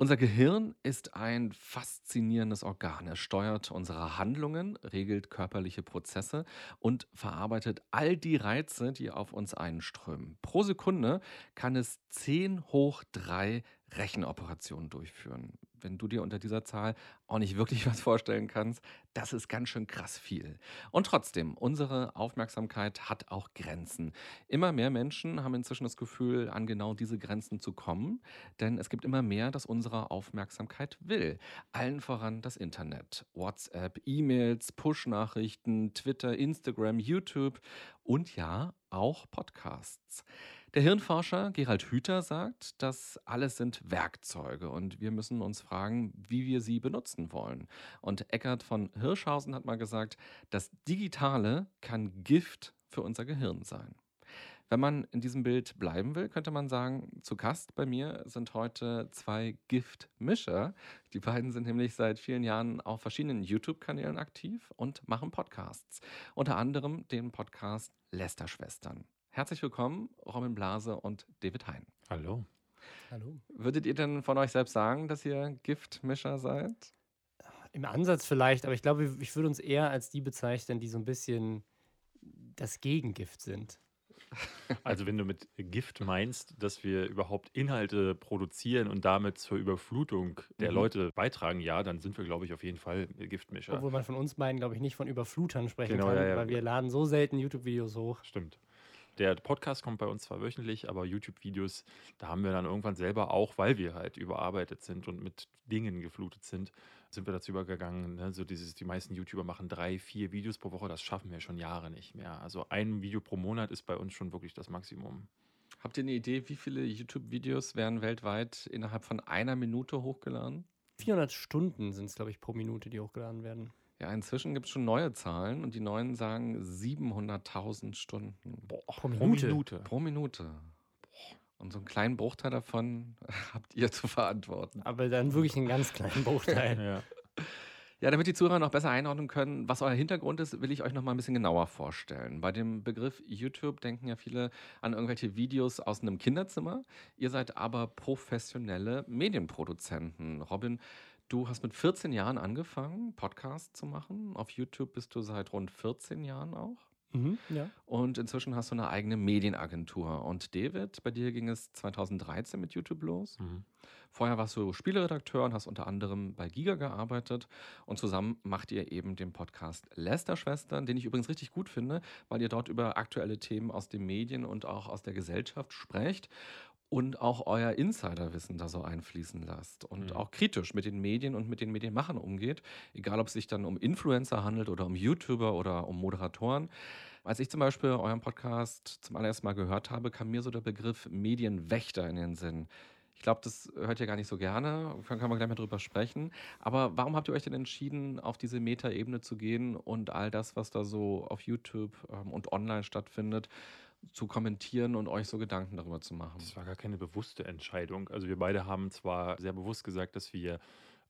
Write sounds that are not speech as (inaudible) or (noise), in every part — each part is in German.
Unser Gehirn ist ein faszinierendes Organ. Es steuert unsere Handlungen, regelt körperliche Prozesse und verarbeitet all die Reize, die auf uns einströmen. Pro Sekunde kann es 10 hoch 3 Rechenoperationen durchführen. Wenn du dir unter dieser Zahl auch nicht wirklich (laughs) was vorstellen kannst, das ist ganz schön krass viel. Und trotzdem, unsere Aufmerksamkeit hat auch Grenzen. Immer mehr Menschen haben inzwischen das Gefühl, an genau diese Grenzen zu kommen, denn es gibt immer mehr, das unsere Aufmerksamkeit will. Allen voran das Internet, WhatsApp, E-Mails, Push-Nachrichten, Twitter, Instagram, YouTube und ja, auch Podcasts. Der Hirnforscher Gerald Hüther sagt, das alles sind Werkzeuge und wir müssen uns fragen, wie wir sie benutzen wollen. Und Eckart von Hirschhausen hat mal gesagt, das Digitale kann Gift für unser Gehirn sein. Wenn man in diesem Bild bleiben will, könnte man sagen, zu Gast bei mir sind heute zwei Giftmischer. Die beiden sind nämlich seit vielen Jahren auf verschiedenen YouTube-Kanälen aktiv und machen Podcasts. Unter anderem den Podcast Lester-Schwestern. Herzlich willkommen, Robin Blase und David Hein. Hallo. Hallo. Würdet ihr denn von euch selbst sagen, dass ihr Giftmischer seid? Im Ansatz vielleicht, aber ich glaube, ich würde uns eher als die bezeichnen, die so ein bisschen das Gegengift sind. (laughs) Also wenn du mit Gift meinst, dass wir überhaupt Inhalte produzieren und damit zur Überflutung der Mhm. Leute beitragen, ja, dann sind wir, glaube ich, auf jeden Fall Giftmischer. Obwohl man von uns beiden, glaube ich, nicht von Überflutern sprechen Genau, kann, ja, ja. weil wir laden so selten YouTube-Videos hoch. Stimmt. Der Podcast kommt bei uns zwar wöchentlich, aber YouTube-Videos, da haben wir dann irgendwann selber auch, weil wir halt überarbeitet sind und mit Dingen geflutet sind, sind wir dazu übergegangen. Ne? So dieses, die meisten YouTuber machen drei, vier Videos pro Woche, das schaffen wir schon Jahre nicht mehr. Also ein Video pro Monat ist bei uns schon wirklich das Maximum. Habt ihr eine Idee, wie viele YouTube-Videos werden weltweit innerhalb von einer Minute hochgeladen? 400 Stunden sind es, glaube ich, pro Minute, die hochgeladen werden. Ja, inzwischen gibt es schon neue Zahlen und die neuen sagen 700.000 Stunden Pro Pro Minute. Minute. pro Minute. Und so einen kleinen Bruchteil davon (laughs) habt ihr zu verantworten. Aber dann wirklich einen ganz kleinen Bruchteil. (laughs) Ja. Ja, damit die Zuhörer noch besser einordnen können, was euer Hintergrund ist, will ich euch noch mal ein bisschen genauer vorstellen. Bei dem Begriff YouTube denken ja viele an irgendwelche Videos aus einem Kinderzimmer. Ihr seid aber professionelle Medienproduzenten. Robin, du hast mit 14 Jahren angefangen, Podcasts zu machen. Auf YouTube bist du seit rund 14 Jahren auch. Mhm, ja. Und inzwischen hast du eine eigene Medienagentur. Und David, bei dir ging es 2013 mit YouTube los. Mhm. Vorher warst du Spieleredakteur und hast unter anderem bei Giga gearbeitet. Und zusammen macht ihr eben den Podcast Lester-Schwestern, den ich übrigens richtig gut finde, weil ihr dort über aktuelle Themen aus den Medien und auch aus der Gesellschaft sprecht und auch euer Insiderwissen da so einfließen lasst und Mhm. auch kritisch mit den Medien und mit den Medienmachern umgeht, egal ob es sich dann um Influencer handelt oder um YouTuber oder um Moderatoren. Als ich zum Beispiel euren Podcast zum allerersten Mal gehört habe, kam mir so der Begriff Medienwächter in den Sinn. Ich glaube, das hört ihr gar nicht so gerne, können können wir gleich mal drüber sprechen. Aber warum habt ihr euch denn entschieden, auf diese Metaebene zu gehen und all das, was da so auf YouTube ähm, und online stattfindet, zu kommentieren und euch so Gedanken darüber zu machen? Das war gar keine bewusste Entscheidung. Also wir beide haben zwar sehr bewusst gesagt, dass wir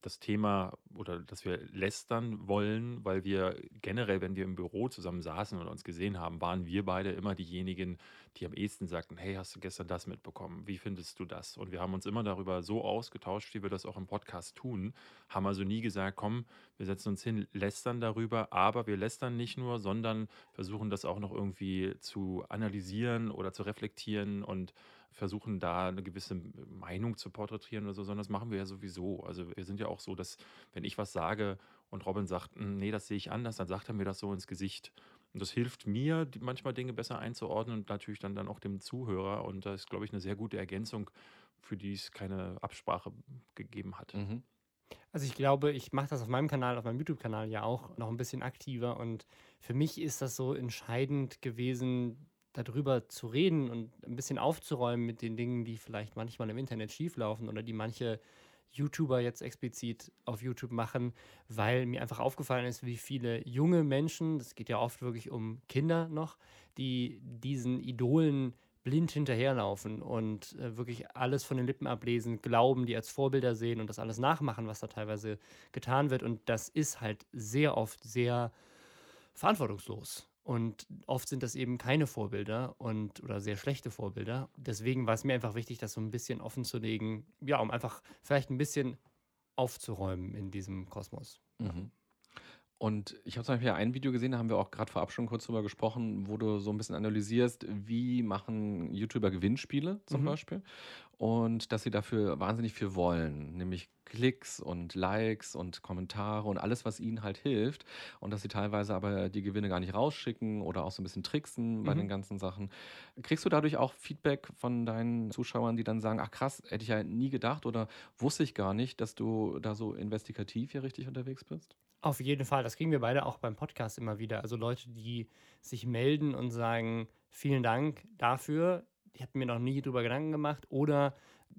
das Thema oder dass wir lästern wollen, weil wir generell, wenn wir im Büro zusammen saßen und uns gesehen haben, waren wir beide immer diejenigen, die am ehesten sagten, hey, hast du gestern das mitbekommen? Wie findest du das? Und wir haben uns immer darüber so ausgetauscht, wie wir das auch im Podcast tun, haben also nie gesagt, komm, wir setzen uns hin, lästern darüber, aber wir lästern nicht nur, sondern versuchen das auch noch irgendwie zu analysieren oder zu reflektieren und versuchen da eine gewisse Meinung zu porträtieren oder so, sondern das machen wir ja sowieso. Also wir sind ja auch so, dass wenn ich was sage und Robin sagt, "Hm, nee, das sehe ich anders, dann sagt er mir das so ins Gesicht. Und das hilft mir, manchmal Dinge besser einzuordnen und natürlich dann, dann auch dem Zuhörer. Und das ist, glaube ich, eine sehr gute Ergänzung, für die es keine Absprache gegeben hat. Mhm. Also ich glaube, ich mache das auf meinem Kanal, auf meinem YouTube-Kanal ja auch noch ein bisschen aktiver und für mich ist das so entscheidend gewesen, darüber zu reden und ein bisschen aufzuräumen mit den Dingen, die vielleicht manchmal im Internet schieflaufen oder die manche YouTuber jetzt explizit auf YouTube machen, weil mir einfach aufgefallen ist, wie viele junge Menschen, das geht ja oft wirklich um Kinder noch, die diesen Idolen blind hinterherlaufen und äh, wirklich alles von den Lippen ablesen, glauben, die als Vorbilder sehen und das alles nachmachen, was da teilweise getan wird. Und das ist halt sehr oft sehr verantwortungslos. Und oft sind das eben keine Vorbilder und oder sehr schlechte Vorbilder. Deswegen war es mir einfach wichtig, das so ein bisschen offen zu legen, ja, um einfach vielleicht ein bisschen aufzuräumen in diesem Kosmos. Mhm. Und ich habe zum Beispiel ein Video gesehen, da haben wir auch gerade vorab schon kurz drüber gesprochen, wo du so ein bisschen analysierst, wie machen YouTuber Gewinnspiele zum Mhm. Beispiel und dass sie dafür wahnsinnig viel wollen, nämlich Klicks und Likes und Kommentare und alles, was ihnen halt hilft und dass sie teilweise aber die Gewinne gar nicht rausschicken oder auch so ein bisschen tricksen bei Mhm. den ganzen Sachen. Kriegst du dadurch auch Feedback von deinen Zuschauern, die dann sagen, ach krass, hätte ich ja nie gedacht oder wusste ich gar nicht, dass du da so investigativ hier richtig unterwegs bist? Auf jeden Fall, das kriegen wir beide auch beim Podcast immer wieder. Also Leute, die sich melden und sagen, vielen Dank dafür. Ich habe mir noch nie drüber Gedanken gemacht oder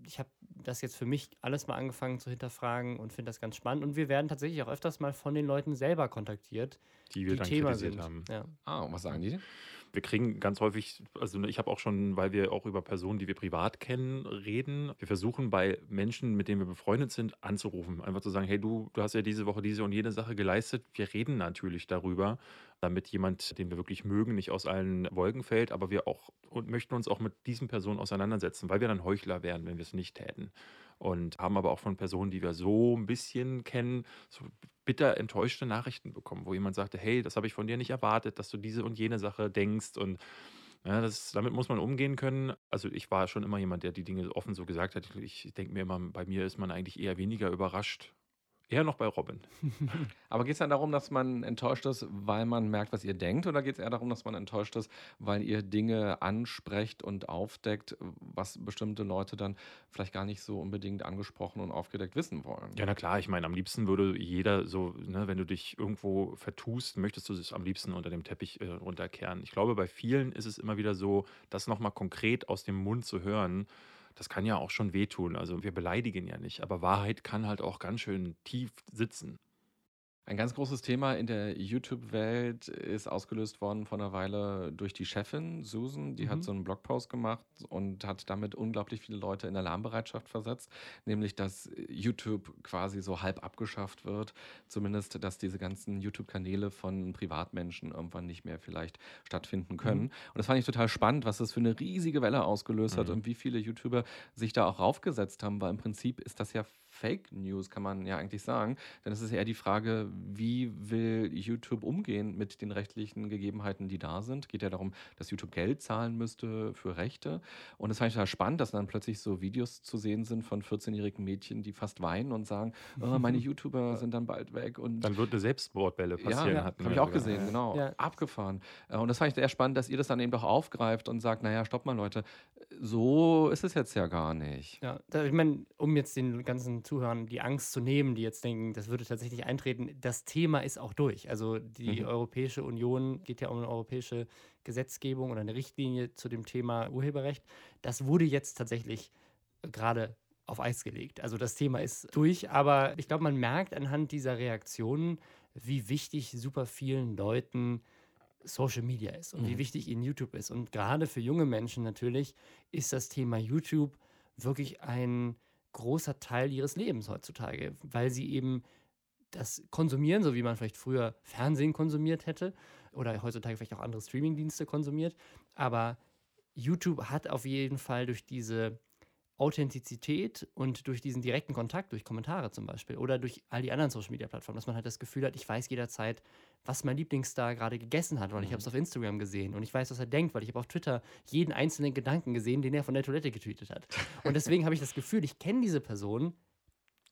ich habe das jetzt für mich alles mal angefangen zu hinterfragen und finde das ganz spannend. Und wir werden tatsächlich auch öfters mal von den Leuten selber kontaktiert, die wir die dann Thema kritisiert sind. haben. Ja. Ah, und was sagen die? Wir kriegen ganz häufig, also ich habe auch schon, weil wir auch über Personen, die wir privat kennen, reden. Wir versuchen bei Menschen, mit denen wir befreundet sind, anzurufen. Einfach zu sagen, hey du, du hast ja diese Woche diese und jene Sache geleistet. Wir reden natürlich darüber, damit jemand, den wir wirklich mögen, nicht aus allen Wolken fällt. Aber wir auch und möchten uns auch mit diesen Personen auseinandersetzen, weil wir dann Heuchler wären, wenn wir es nicht täten. Und haben aber auch von Personen, die wir so ein bisschen kennen, so bitter enttäuschte Nachrichten bekommen, wo jemand sagte, hey, das habe ich von dir nicht erwartet, dass du diese und jene Sache denkst und ja, das, damit muss man umgehen können. Also ich war schon immer jemand, der die Dinge offen so gesagt hat. Ich denke mir immer, bei mir ist man eigentlich eher weniger überrascht. Eher noch bei Robin. (laughs) Aber geht es dann darum, dass man enttäuscht ist, weil man merkt, was ihr denkt? Oder geht es eher darum, dass man enttäuscht ist, weil ihr Dinge ansprecht und aufdeckt, was bestimmte Leute dann vielleicht gar nicht so unbedingt angesprochen und aufgedeckt wissen wollen? Ja, na klar, ich meine, am liebsten würde jeder so, ne, wenn du dich irgendwo vertust, möchtest du es am liebsten unter dem Teppich äh, runterkehren. Ich glaube, bei vielen ist es immer wieder so, das nochmal konkret aus dem Mund zu hören, das kann ja auch schon wehtun. Also wir beleidigen ja nicht, aber Wahrheit kann halt auch ganz schön tief sitzen. Ein ganz großes Thema in der YouTube-Welt ist ausgelöst worden vor einer Weile durch die Chefin Susan. Die Mhm. hat so einen Blogpost gemacht und hat damit unglaublich viele Leute in Alarmbereitschaft versetzt. Nämlich, dass YouTube quasi so halb abgeschafft wird. Zumindest, dass diese ganzen YouTube-Kanäle von Privatmenschen irgendwann nicht mehr vielleicht stattfinden können. Und das fand ich total spannend, was das für eine riesige Welle ausgelöst hat Mhm. und wie viele YouTuber sich da auch raufgesetzt haben, weil im Prinzip ist das ja Fake News, kann man ja eigentlich sagen. Denn es ist eher die Frage, wie will YouTube umgehen mit den rechtlichen Gegebenheiten, die da sind. Geht ja darum, dass YouTube Geld zahlen müsste für Rechte. Und das fand ich total spannend, dass dann plötzlich so Videos zu sehen sind von 14-jährigen Mädchen, die fast weinen und sagen, oh, meine (laughs) YouTuber sind dann bald weg. Und Dann wird eine Selbstmordwelle passieren. ja, hatten habe ich auch sogar. gesehen, genau. Ja. Abgefahren. Äh, Und das fand ich sehr spannend, dass ihr das dann eben doch aufgreift und sagt, naja, stopp mal Leute, so ist es jetzt ja gar nicht. Ja, da, ich meine, um jetzt den ganzen Zuhörern die Angst zu nehmen, die jetzt denken, das würde tatsächlich eintreten, das Thema ist auch durch. Also die Mhm. Europäische Union geht ja um eine europäische Gesetzgebung oder eine Richtlinie zu dem Thema Urheberrecht. Das wurde jetzt tatsächlich gerade auf Eis gelegt. Also das Thema ist durch, aber ich glaube, man merkt anhand dieser Reaktionen, wie wichtig super vielen Leuten Social Media ist und wie Mhm. wichtig ihnen YouTube ist. Und gerade für junge Menschen natürlich ist das Thema YouTube wirklich ein großer Teil ihres Lebens heutzutage, weil sie eben das konsumieren, so wie man vielleicht früher Fernsehen konsumiert hätte oder heutzutage vielleicht auch andere Streamingdienste konsumiert. Aber YouTube hat auf jeden Fall durch diese Authentizität und durch diesen direkten Kontakt, durch Kommentare zum Beispiel oder durch all die anderen Social-Media-Plattformen, dass man halt das Gefühl hat, ich weiß jederzeit, was mein Lieblingsstar gerade gegessen hat, weil ich Mhm. habe es auf Instagram gesehen und ich weiß, was er denkt, weil ich habe auf Twitter jeden einzelnen Gedanken gesehen, den er von der Toilette getweetet hat. Und deswegen habe ich das Gefühl, ich kenne diese Person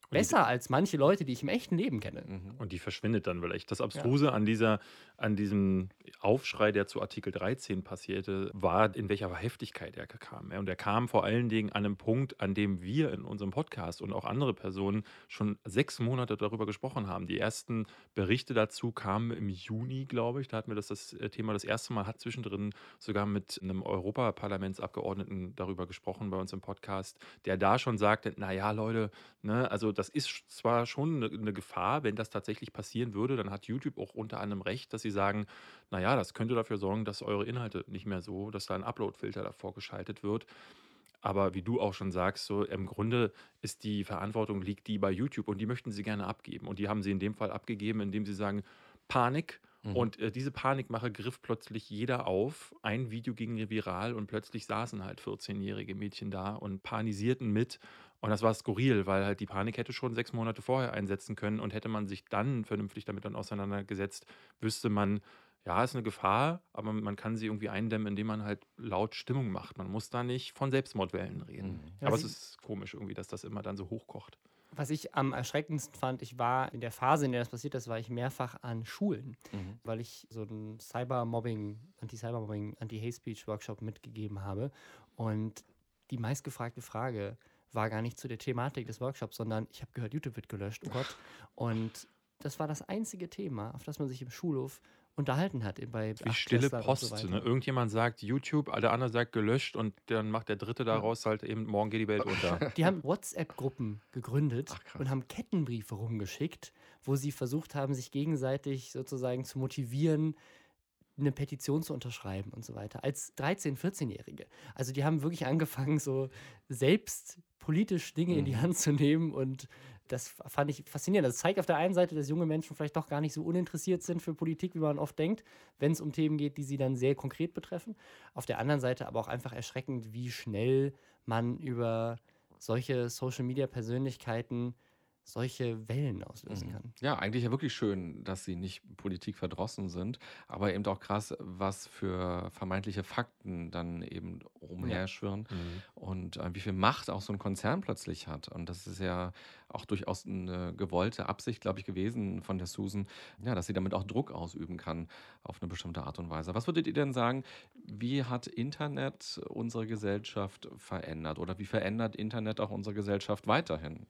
Besser als manche Leute, die ich im echten Leben kenne. Mhm. Und die verschwindet dann vielleicht. Das Abstruse an, dieser, an diesem Aufschrei, der zu Artikel 13 passierte, war, in welcher Heftigkeit er kam. Und er kam vor allen Dingen an einem Punkt, an dem wir in unserem Podcast und auch andere Personen schon sechs Monate darüber gesprochen haben. Die ersten Berichte dazu kamen im Juni, glaube ich. Da hatten wir das, das äh, Thema das erste Mal, hat zwischendrin sogar mit einem Europaparlamentsabgeordneten darüber gesprochen bei uns im Podcast, der da schon sagte, naja, Leute, ne, also das ist zwar schon eine, eine Gefahr, wenn das tatsächlich passieren würde, dann hat YouTube auch unter anderem recht, dass sie sagen, naja, das könnte dafür sorgen, dass eure Inhalte nicht mehr so, dass da ein Upload-Filter davor geschaltet wird. Aber wie du auch schon sagst, so im Grunde ist die Verantwortung liegt die bei YouTube und die möchten sie gerne abgeben. Und die haben sie in dem Fall abgegeben, indem sie sagen, Panik. Mhm. Und äh, diese Panikmache griff plötzlich jeder auf. Ein Video ging viral und plötzlich saßen halt 14-jährige Mädchen da und panisierten mit. Und das war skurril, weil halt die Panik hätte schon sechs Monate vorher einsetzen können und hätte man sich dann vernünftig damit dann auseinandergesetzt, wüsste man, ja, ist eine Gefahr, aber man kann sie irgendwie eindämmen, indem man halt laut Stimmung macht. Man muss da nicht von Selbstmordwellen reden. Mhm. Aber es ist komisch irgendwie, dass das immer dann so hochkocht. Was ich am erschreckendsten fand, ich war in der Phase, in der das passiert ist, war ich mehrfach an Schulen, Mhm. weil ich so einen Cybermobbing, Anti-Cybermobbing, Anti-Hate-Speech-Workshop mitgegeben habe. Und die meistgefragte Frage war gar nicht zu der Thematik des Workshops, sondern ich habe gehört, YouTube wird gelöscht, oh Gott. Und das war das einzige Thema, auf das man sich im Schulhof unterhalten hat. Bei Wie stille Post. so ne? Irgendjemand sagt YouTube, der andere sagt gelöscht und dann macht der Dritte daraus halt eben, morgen geht die Welt unter. (laughs) Die haben WhatsApp-Gruppen gegründet Ach, und haben Kettenbriefe rumgeschickt, wo sie versucht haben, sich gegenseitig sozusagen zu motivieren, eine Petition zu unterschreiben und so weiter. Als 13-, 14-Jährige. Also die haben wirklich angefangen, so selbst politisch Dinge in die Mhm. Hand zu nehmen und das fand ich faszinierend. Das zeigt auf der einen Seite, dass junge Menschen vielleicht doch gar nicht so uninteressiert sind für Politik, wie man oft denkt, wenn es um Themen geht, die sie dann sehr konkret betreffen. Auf der anderen Seite aber auch einfach erschreckend, wie schnell man über solche Social-Media-Persönlichkeiten solche Wellen auslösen Mhm. kann. Ja, eigentlich ja wirklich schön, dass sie nicht Politik verdrossen sind, aber eben auch krass, was für vermeintliche Fakten dann eben umherschwirren Mhm. und äh, wie viel Macht auch so ein Konzern plötzlich hat. Und das ist ja auch durchaus eine gewollte Absicht, glaube ich, gewesen von der Susan, ja, dass sie damit auch Druck ausüben kann auf eine bestimmte Art und Weise. Was würdet ihr denn sagen, wie hat Internet unsere Gesellschaft verändert oder wie verändert Internet auch unsere Gesellschaft weiterhin?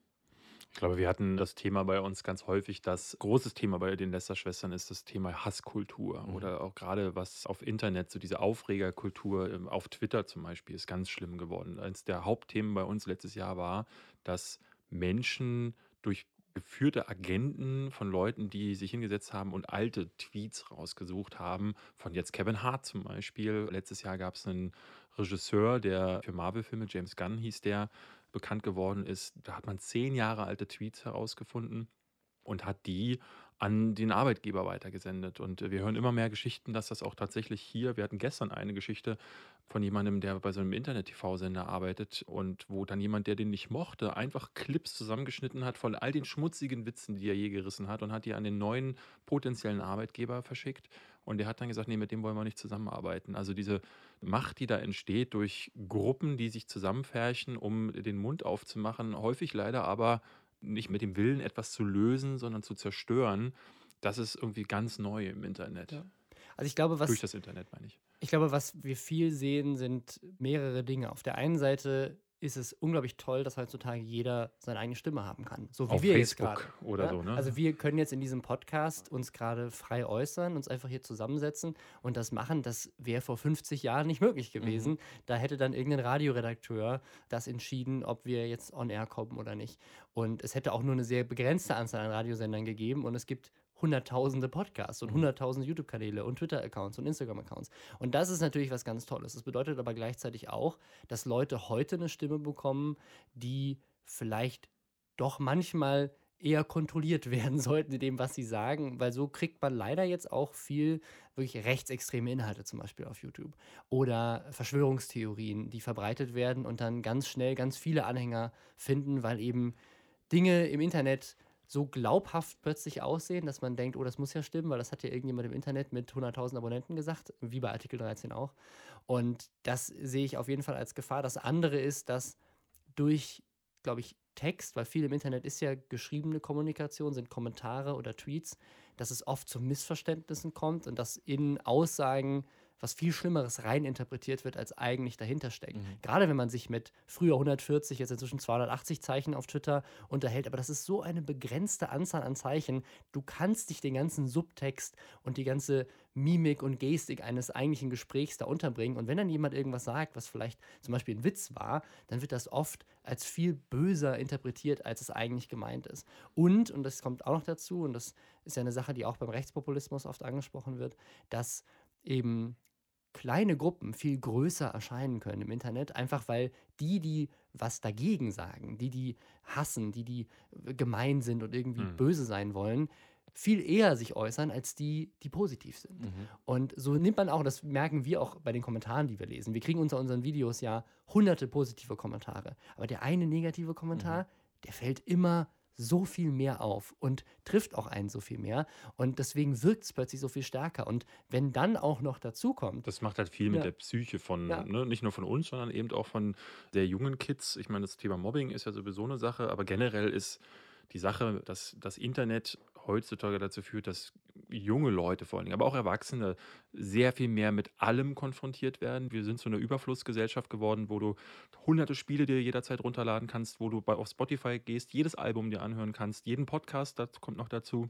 Ich glaube, wir hatten das Thema bei uns ganz häufig. Das großes Thema bei den Lester-Schwestern ist das Thema Hasskultur Mhm. oder auch gerade was auf Internet, so diese Aufregerkultur, ähm, auf Twitter zum Beispiel, ist ganz schlimm geworden. Eines der Hauptthemen bei uns letztes Jahr war, dass Menschen durch geführte Agenten von Leuten, die sich hingesetzt haben und alte Tweets rausgesucht haben, von jetzt Kevin Hart zum Beispiel. Letztes Jahr gab es einen Regisseur, der für Marvel-Filme, James Gunn hieß der, bekannt geworden ist. Da hat man zehn Jahre alte Tweets herausgefunden und hat die an den Arbeitgeber weitergesendet. Und äh, wir hören immer mehr Geschichten, dass das auch tatsächlich hier, wir hatten gestern eine Geschichte von jemandem, der bei so einem Internet-TV-Sender arbeitet und wo dann jemand, der den nicht mochte, einfach Clips zusammengeschnitten hat von all den schmutzigen Witzen, die er je gerissen hat und hat die an den neuen potenziellen Arbeitgeber verschickt. Und der hat dann gesagt, nee, mit dem wollen wir nicht zusammenarbeiten. Also diese Macht, die da entsteht durch Gruppen, die sich zusammenfärchen, um den Mund aufzumachen, häufig leider aber nicht mit dem Willen, etwas zu lösen, sondern zu zerstören, das ist irgendwie ganz neu im Internet. Ja. Also ich glaube, was Durch das Internet, meine ich. Ich glaube, was wir viel sehen, sind mehrere Dinge. Auf der einen Seite ist es unglaublich toll, dass heutzutage jeder seine eigene Stimme haben kann. So wie Auf wir jetzt Facebook gerade. oder Ja? so, ne? Also wir können jetzt in diesem Podcast uns gerade frei äußern, uns einfach hier zusammensetzen und das machen. Das wäre vor 50 Jahren nicht möglich gewesen. Da hätte dann irgendein Radioredakteur das entschieden, ob wir jetzt on air kommen oder nicht. Und es hätte auch nur eine sehr begrenzte Anzahl an Radiosendern gegeben und es gibt hunderttausende Podcasts und hunderttausende YouTube-Kanäle und Twitter-Accounts und Instagram-Accounts. Und das ist natürlich was ganz Tolles. Das bedeutet aber gleichzeitig auch, dass Leute heute eine Stimme bekommen, die vielleicht doch manchmal eher kontrolliert (laughs) werden sollten in dem, was sie sagen, weil so kriegt man leider jetzt auch viel wirklich rechtsextreme Inhalte zum Beispiel auf YouTube oder Verschwörungstheorien, die verbreitet werden und dann ganz schnell ganz viele Anhänger finden, weil eben Dinge im Internet so glaubhaft plötzlich aussehen, dass man denkt, oh, das muss ja stimmen, weil das hat ja irgendjemand im Internet mit 100.000 Abonnenten gesagt, wie bei Artikel 13 auch. Und das sehe ich auf jeden Fall als Gefahr. Das andere ist, dass durch, glaube ich, Text, weil viel im Internet ist ja geschriebene Kommunikation, sind Kommentare oder Tweets, dass es oft zu Missverständnissen kommt und dass in Aussagen was viel Schlimmeres reininterpretiert wird, als eigentlich dahinter steckt. Mhm. Gerade wenn man sich mit früher 140, jetzt inzwischen 280 Zeichen auf Twitter unterhält, aber das ist so eine begrenzte Anzahl an Zeichen. Du kannst dich den ganzen Subtext und die ganze Mimik und Gestik eines eigentlichen Gesprächs da unterbringen. Und wenn dann jemand irgendwas sagt, was vielleicht zum Beispiel ein Witz war, dann wird das oft als viel böser interpretiert, als es eigentlich gemeint ist. Und, und das kommt auch noch dazu, und das ist ja eine Sache, die auch beim Rechtspopulismus oft angesprochen wird, dass eben kleine Gruppen viel größer erscheinen können im Internet, einfach weil die, die was dagegen sagen, die, die hassen, die, die gemein sind und irgendwie mhm. böse sein wollen, viel eher sich äußern als die, die positiv sind. Mhm. Und so nimmt man auch, das merken wir auch bei den Kommentaren, die wir lesen. Wir kriegen unter unseren Videos ja hunderte positive Kommentare. Aber der eine negative Kommentar, mhm. der fällt immer so viel mehr auf und trifft auch einen so viel mehr. Und deswegen wirkt es plötzlich so viel stärker. Und wenn dann auch noch dazu kommt. Das macht halt viel ja. mit der Psyche von, ja. ne, nicht nur von uns, sondern eben auch von der jungen Kids. Ich meine, das Thema Mobbing ist ja sowieso eine Sache, aber generell ist die Sache, dass das Internet heutzutage dazu führt, dass junge Leute vor allen Dingen, aber auch Erwachsene sehr viel mehr mit allem konfrontiert werden. Wir sind so eine Überflussgesellschaft geworden, wo du hunderte Spiele dir jederzeit runterladen kannst, wo du auf Spotify gehst, jedes Album dir anhören kannst, jeden Podcast, das kommt noch dazu.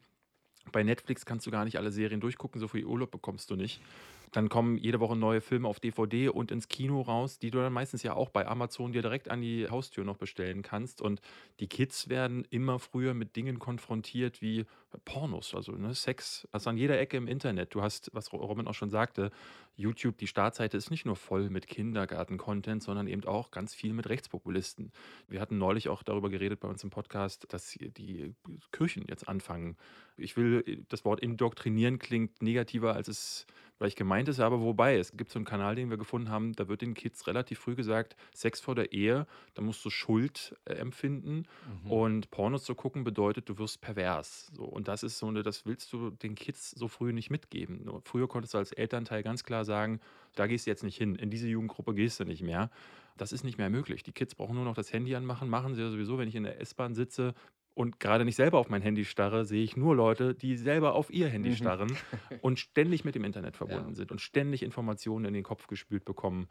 Bei Netflix kannst du gar nicht alle Serien durchgucken, so viel Urlaub bekommst du nicht. Dann kommen jede Woche neue Filme auf DVD und ins Kino raus, die du dann meistens ja auch bei Amazon dir direkt an die Haustür noch bestellen kannst. Und die Kids werden immer früher mit Dingen konfrontiert wie Pornos, also ne, Sex, also an jeder Ecke im Internet. Du hast, was Robin auch schon sagte, YouTube, die Startseite ist nicht nur voll mit Kindergarten-Content, sondern eben auch ganz viel mit Rechtspopulisten. Wir hatten neulich auch darüber geredet bei uns im Podcast, dass die Kirchen jetzt anfangen. Ich will, das Wort indoktrinieren klingt negativer, als es vielleicht gemeint ist, aber wobei, es gibt so einen Kanal, den wir gefunden haben, da wird den Kids relativ früh gesagt, Sex vor der Ehe, da musst du Schuld äh, empfinden mhm. und Pornos zu gucken bedeutet, du wirst pervers. So, und das ist so eine, das willst du den Kids so früh nicht mitgeben. Nur früher konntest du als Elternteil ganz klar sagen, da gehst du jetzt nicht hin, in diese Jugendgruppe gehst du nicht mehr. Das ist nicht mehr möglich. Die Kids brauchen nur noch das Handy anmachen, machen sie ja sowieso, wenn ich in der S-Bahn sitze, und gerade nicht selber auf mein Handy starre, sehe ich nur Leute, die selber auf ihr Handy mhm. starren (laughs) und ständig mit dem Internet verbunden ja. sind und ständig Informationen in den Kopf gespült bekommen.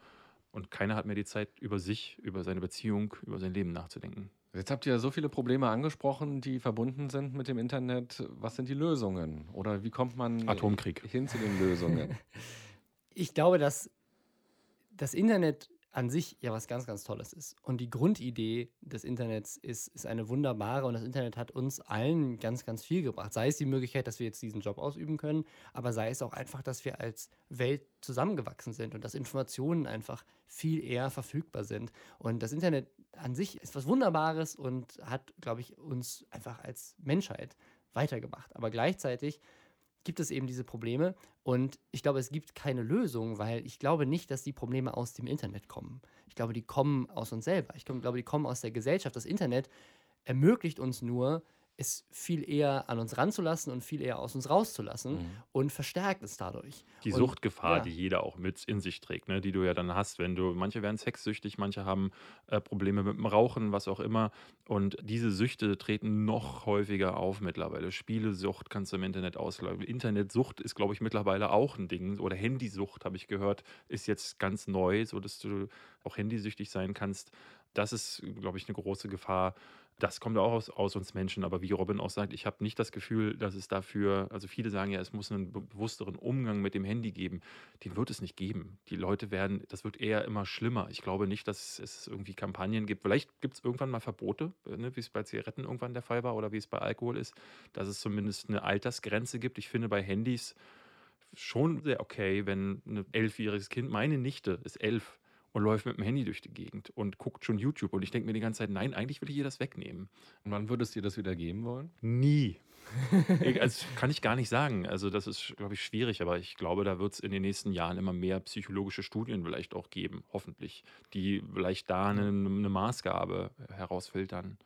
Und keiner hat mehr die Zeit, über sich, über seine Beziehung, über sein Leben nachzudenken. Jetzt habt ihr so viele Probleme angesprochen, die verbunden sind mit dem Internet. Was sind die Lösungen? Oder wie kommt man Atomkrieg. hin zu den Lösungen? (laughs) Ich glaube, dass das Internet an sich ja was ganz, ganz Tolles ist. Und die Grundidee des Internets ist, ist eine wunderbare und das Internet hat uns allen ganz, ganz viel gebracht. Sei es die Möglichkeit, dass wir jetzt diesen Job ausüben können, aber sei es auch einfach, dass wir als Welt zusammengewachsen sind und dass Informationen einfach viel eher verfügbar sind. Und das Internet an sich ist was Wunderbares und hat, glaube ich, uns einfach als Menschheit weitergemacht. Aber gleichzeitig gibt es eben diese Probleme und ich glaube, es gibt keine Lösung, weil ich glaube nicht, dass die Probleme aus dem Internet kommen. Ich glaube, die kommen aus uns selber. Ich glaube, die kommen aus der Gesellschaft. Das Internet ermöglicht uns nur, es viel eher an uns ranzulassen und viel eher aus uns rauszulassen mhm. und verstärkt es dadurch. Die und, Suchtgefahr, ja. die jeder auch mit in sich trägt, ne, die du ja dann hast, wenn du, manche werden sexsüchtig, manche haben äh, Probleme mit dem Rauchen, was auch immer. Und diese Süchte treten noch häufiger auf mittlerweile. Spielesucht kannst du im Internet auslaufen. Internetsucht ist, glaube ich, mittlerweile auch ein Ding. Oder Handysucht, habe ich gehört, ist jetzt ganz neu, sodass du auch handysüchtig sein kannst. Das ist, glaube ich, eine große Gefahr das kommt auch aus, aus uns Menschen, aber wie Robin auch sagt, ich habe nicht das Gefühl, dass es dafür, also viele sagen ja, es muss einen bewussteren Umgang mit dem Handy geben. Den wird es nicht geben. Die Leute werden, das wird eher immer schlimmer. Ich glaube nicht, dass es irgendwie Kampagnen gibt. Vielleicht gibt es irgendwann mal Verbote, ne, wie es bei Zigaretten irgendwann der Fall war oder wie es bei Alkohol ist, dass es zumindest eine Altersgrenze gibt. Ich finde bei Handys schon sehr okay, wenn ein elfjähriges Kind, meine Nichte ist elf, und läuft mit dem Handy durch die Gegend und guckt schon YouTube. Und ich denke mir die ganze Zeit, nein, eigentlich will ich ihr das wegnehmen. Und wann würdest du dir das wieder geben wollen? Nie. (laughs) also, kann ich gar nicht sagen. Also das ist, glaube ich, schwierig, aber ich glaube, da wird es in den nächsten Jahren immer mehr psychologische Studien vielleicht auch geben, hoffentlich, die vielleicht da eine, eine Maßgabe herausfiltern.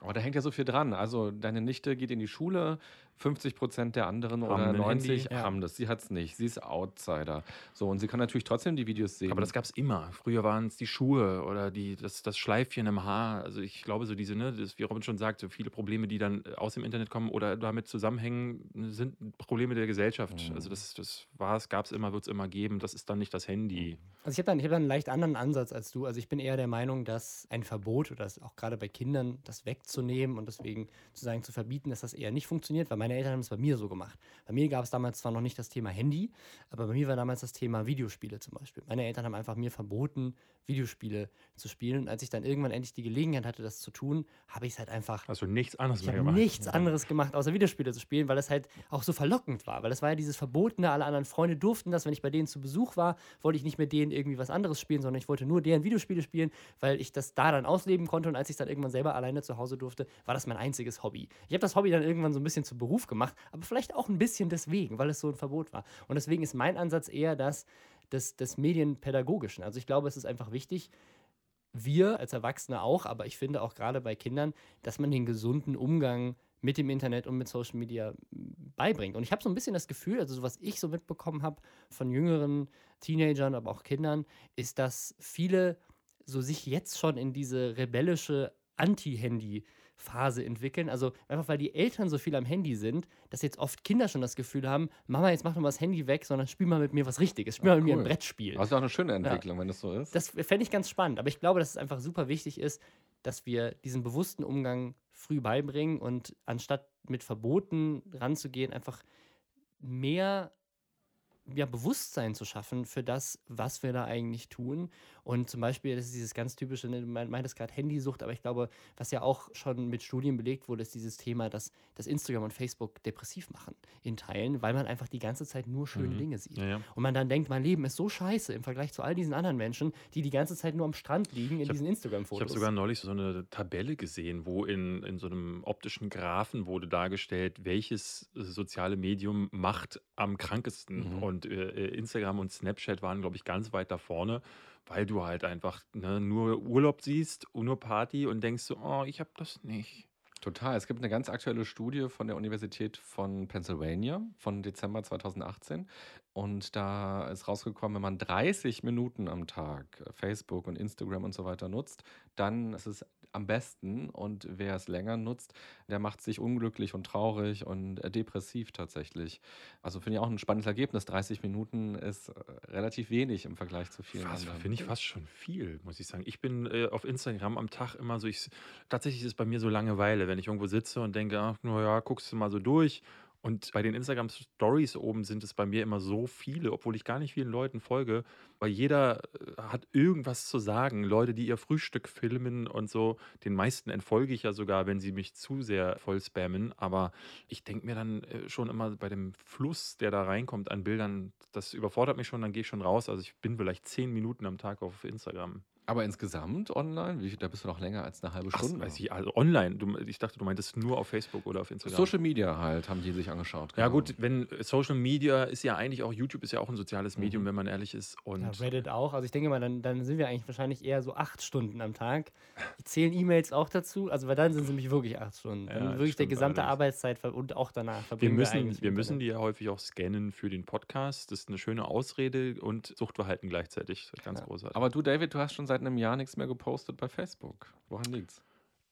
Aber da hängt ja so viel dran. Also deine Nichte geht in die Schule, 50 Prozent der anderen Haben oder ein 90 Handy. Ja. haben das. Sie hat es nicht. Sie ist Outsider. So, und sie kann natürlich trotzdem die Videos sehen. Aber das gab es immer. Früher waren es die Schuhe oder die, das, das Schleifchen im Haar. Also ich glaube, so diese, ne, das, wie Robin schon sagt, so viele Probleme, die dann äh, aus dem Internet kommen oder damit zusammenhängen, sind Probleme der Gesellschaft. Mhm. Also das, das war es, gab es immer, wird es immer geben. Das ist dann nicht das Handy. Also ich habe dann, ich hab dann einen leicht anderen Ansatz als du. Also ich bin eher der Meinung, dass ein Verbot oder das auch gerade bei Kindern das wegzunehmen und deswegen zu sagen, zu verbieten, dass das eher nicht funktioniert, weil meine Eltern haben es bei mir so gemacht. Bei mir gab es damals zwar noch nicht das Thema Handy, aber bei mir war damals das Thema Videospiele zum Beispiel. Meine Eltern haben einfach mir verboten, Videospiele zu spielen. Und als ich dann irgendwann endlich die Gelegenheit hatte, das zu tun, habe ich es halt einfach du nichts anderes ich mehr gemacht? nichts anderes gemacht, außer Videospiele zu spielen, weil es halt auch so verlockend war. Weil es war ja dieses Verbotene, alle anderen Freunde durften das. Wenn ich bei denen zu Besuch war, wollte ich nicht mit denen irgendwie was anderes spielen, sondern ich wollte nur deren Videospiele spielen, weil ich das da dann ausleben konnte. Und als ich dann irgendwann selber alleine zu Hause durfte, war das mein einziges Hobby. Ich habe das Hobby dann irgendwann so ein bisschen zu Beruf gemacht, aber vielleicht auch ein bisschen deswegen, weil es so ein Verbot war. Und deswegen ist mein Ansatz eher das des, des Medienpädagogischen. Also ich glaube, es ist einfach wichtig, wir als Erwachsene auch, aber ich finde auch gerade bei Kindern, dass man den gesunden Umgang mit dem Internet und mit Social Media m, beibringt. Und ich habe so ein bisschen das Gefühl, also so was ich so mitbekommen habe von jüngeren Teenagern, aber auch Kindern, ist, dass viele so sich jetzt schon in diese rebellische Anti-Handy-Phase entwickeln. Also einfach weil die Eltern so viel am Handy sind, dass jetzt oft Kinder schon das Gefühl haben, Mama, jetzt mach doch mal das Handy weg, sondern spiel mal mit mir was Richtiges, spiel Ah, mal mit mir cool. ein Brettspiel. Das ist auch eine schöne Entwicklung, wenn das so ist. Das fände ich ganz spannend. Aber ich glaube, dass es einfach super wichtig ist, dass wir diesen bewussten Umgang früh beibringen und anstatt mit Verboten ranzugehen, einfach mehr ja, Bewusstsein zu schaffen für das, was wir da eigentlich tun. Und zum Beispiel, das ist dieses ganz typische, ne, du mein- meintest gerade Handysucht, aber ich glaube, was ja auch schon mit Studien belegt wurde, ist dieses Thema, dass, dass Instagram und Facebook depressiv machen in Teilen, weil man einfach die ganze Zeit nur schöne Mhm. Dinge sieht. Ja, ja. Und man dann denkt, mein Leben ist so scheiße im Vergleich zu all diesen anderen Menschen, die die ganze Zeit nur am Strand liegen in Ich hab- diesen Ich Instagram-Fotos. habe sogar neulich so eine Tabelle gesehen, wo in, in so einem optischen Graphen wurde dargestellt, welches äh, soziale Medium macht am krankesten. Mhm. Und äh, äh, Instagram und Snapchat waren, glaube ich, ganz weit da vorne, weil du halt einfach ne, nur Urlaub siehst, nur Party und denkst so, oh, ich habe das nicht. Total. Es gibt eine ganz aktuelle Studie von der Universität von Pennsylvania von Dezember 2018. Und da ist rausgekommen, wenn man 30 Minuten am Tag Facebook und Instagram und so weiter nutzt, dann ist es am besten. Und wer es länger nutzt, der macht sich unglücklich und traurig und äh, depressiv tatsächlich. Also finde ich auch ein spannendes Ergebnis. 30 Minuten ist äh, relativ wenig im Vergleich zu vielen Fast, anderen. Finde ich fast schon viel, muss ich sagen. Ich bin äh, auf Instagram am Tag immer so, ich, tatsächlich ist es bei mir so Langeweile, wenn ich irgendwo sitze und denke, ach, naja, guckst du mal so durch. Und bei den Instagram Stories oben sind es bei mir immer so viele, obwohl ich gar nicht vielen Leuten folge, weil jeder äh, hat irgendwas zu sagen. Leute, die ihr Frühstück filmen und so, den meisten entfolge ich ja sogar, wenn sie mich zu sehr voll spammen. Aber ich denke mir dann äh, schon immer bei dem Fluss, der da reinkommt an Bildern, das überfordert mich schon, dann gehe ich schon raus. Also ich bin vielleicht zehn Minuten am Tag auf Instagram. Aber insgesamt online, wie, da bist du noch länger als eine halbe Ach, Stunde. weiß ich, also online. Du, ich dachte, du meintest nur auf Facebook oder auf Instagram. Social Media halt, haben die sich angeschaut. ja genau. gut, wenn äh, Social Media ist ja eigentlich auch, YouTube ist ja auch ein soziales Medium, Mhm. wenn man ehrlich ist. Und Ja, Reddit auch. Also ich denke mal, dann, dann sind wir eigentlich wahrscheinlich eher so acht Stunden am Tag. Ich zählen E-Mails auch dazu, also weil dann sind es nämlich wirklich acht Stunden. Dann Ja, wirklich der gesamte allerdings. Arbeitszeit und auch danach wir verbringen müssen, eigentlich wir im müssen die ja häufig auch scannen für den Podcast. Das ist eine schöne Ausrede und Suchtverhalten gleichzeitig. Das ist Ganz Ja. großartig. Aber du, David, du hast schon seit einem Jahr nichts mehr gepostet bei Facebook. Woran liegt's?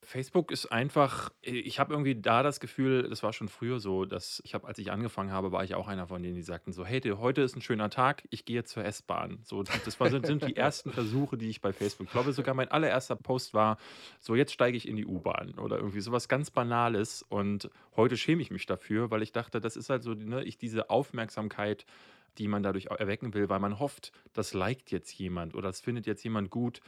Facebook ist einfach, ich habe irgendwie da das Gefühl, das war schon früher so, dass ich habe, als ich angefangen habe, war ich auch einer von denen, die sagten so, hey, heute ist ein schöner Tag, ich gehe zur S-Bahn. So, das war, sind, sind die (laughs) ersten Versuche, die ich bei Facebook, ich glaube sogar mein allererster Post war, so jetzt steige ich in die U-Bahn oder irgendwie sowas ganz Banales und heute schäme ich mich dafür, weil ich dachte, das ist halt so, ne, ich diese Aufmerksamkeit, die man dadurch erwecken will, weil man hofft, das liked jetzt jemand oder das findet jetzt jemand gut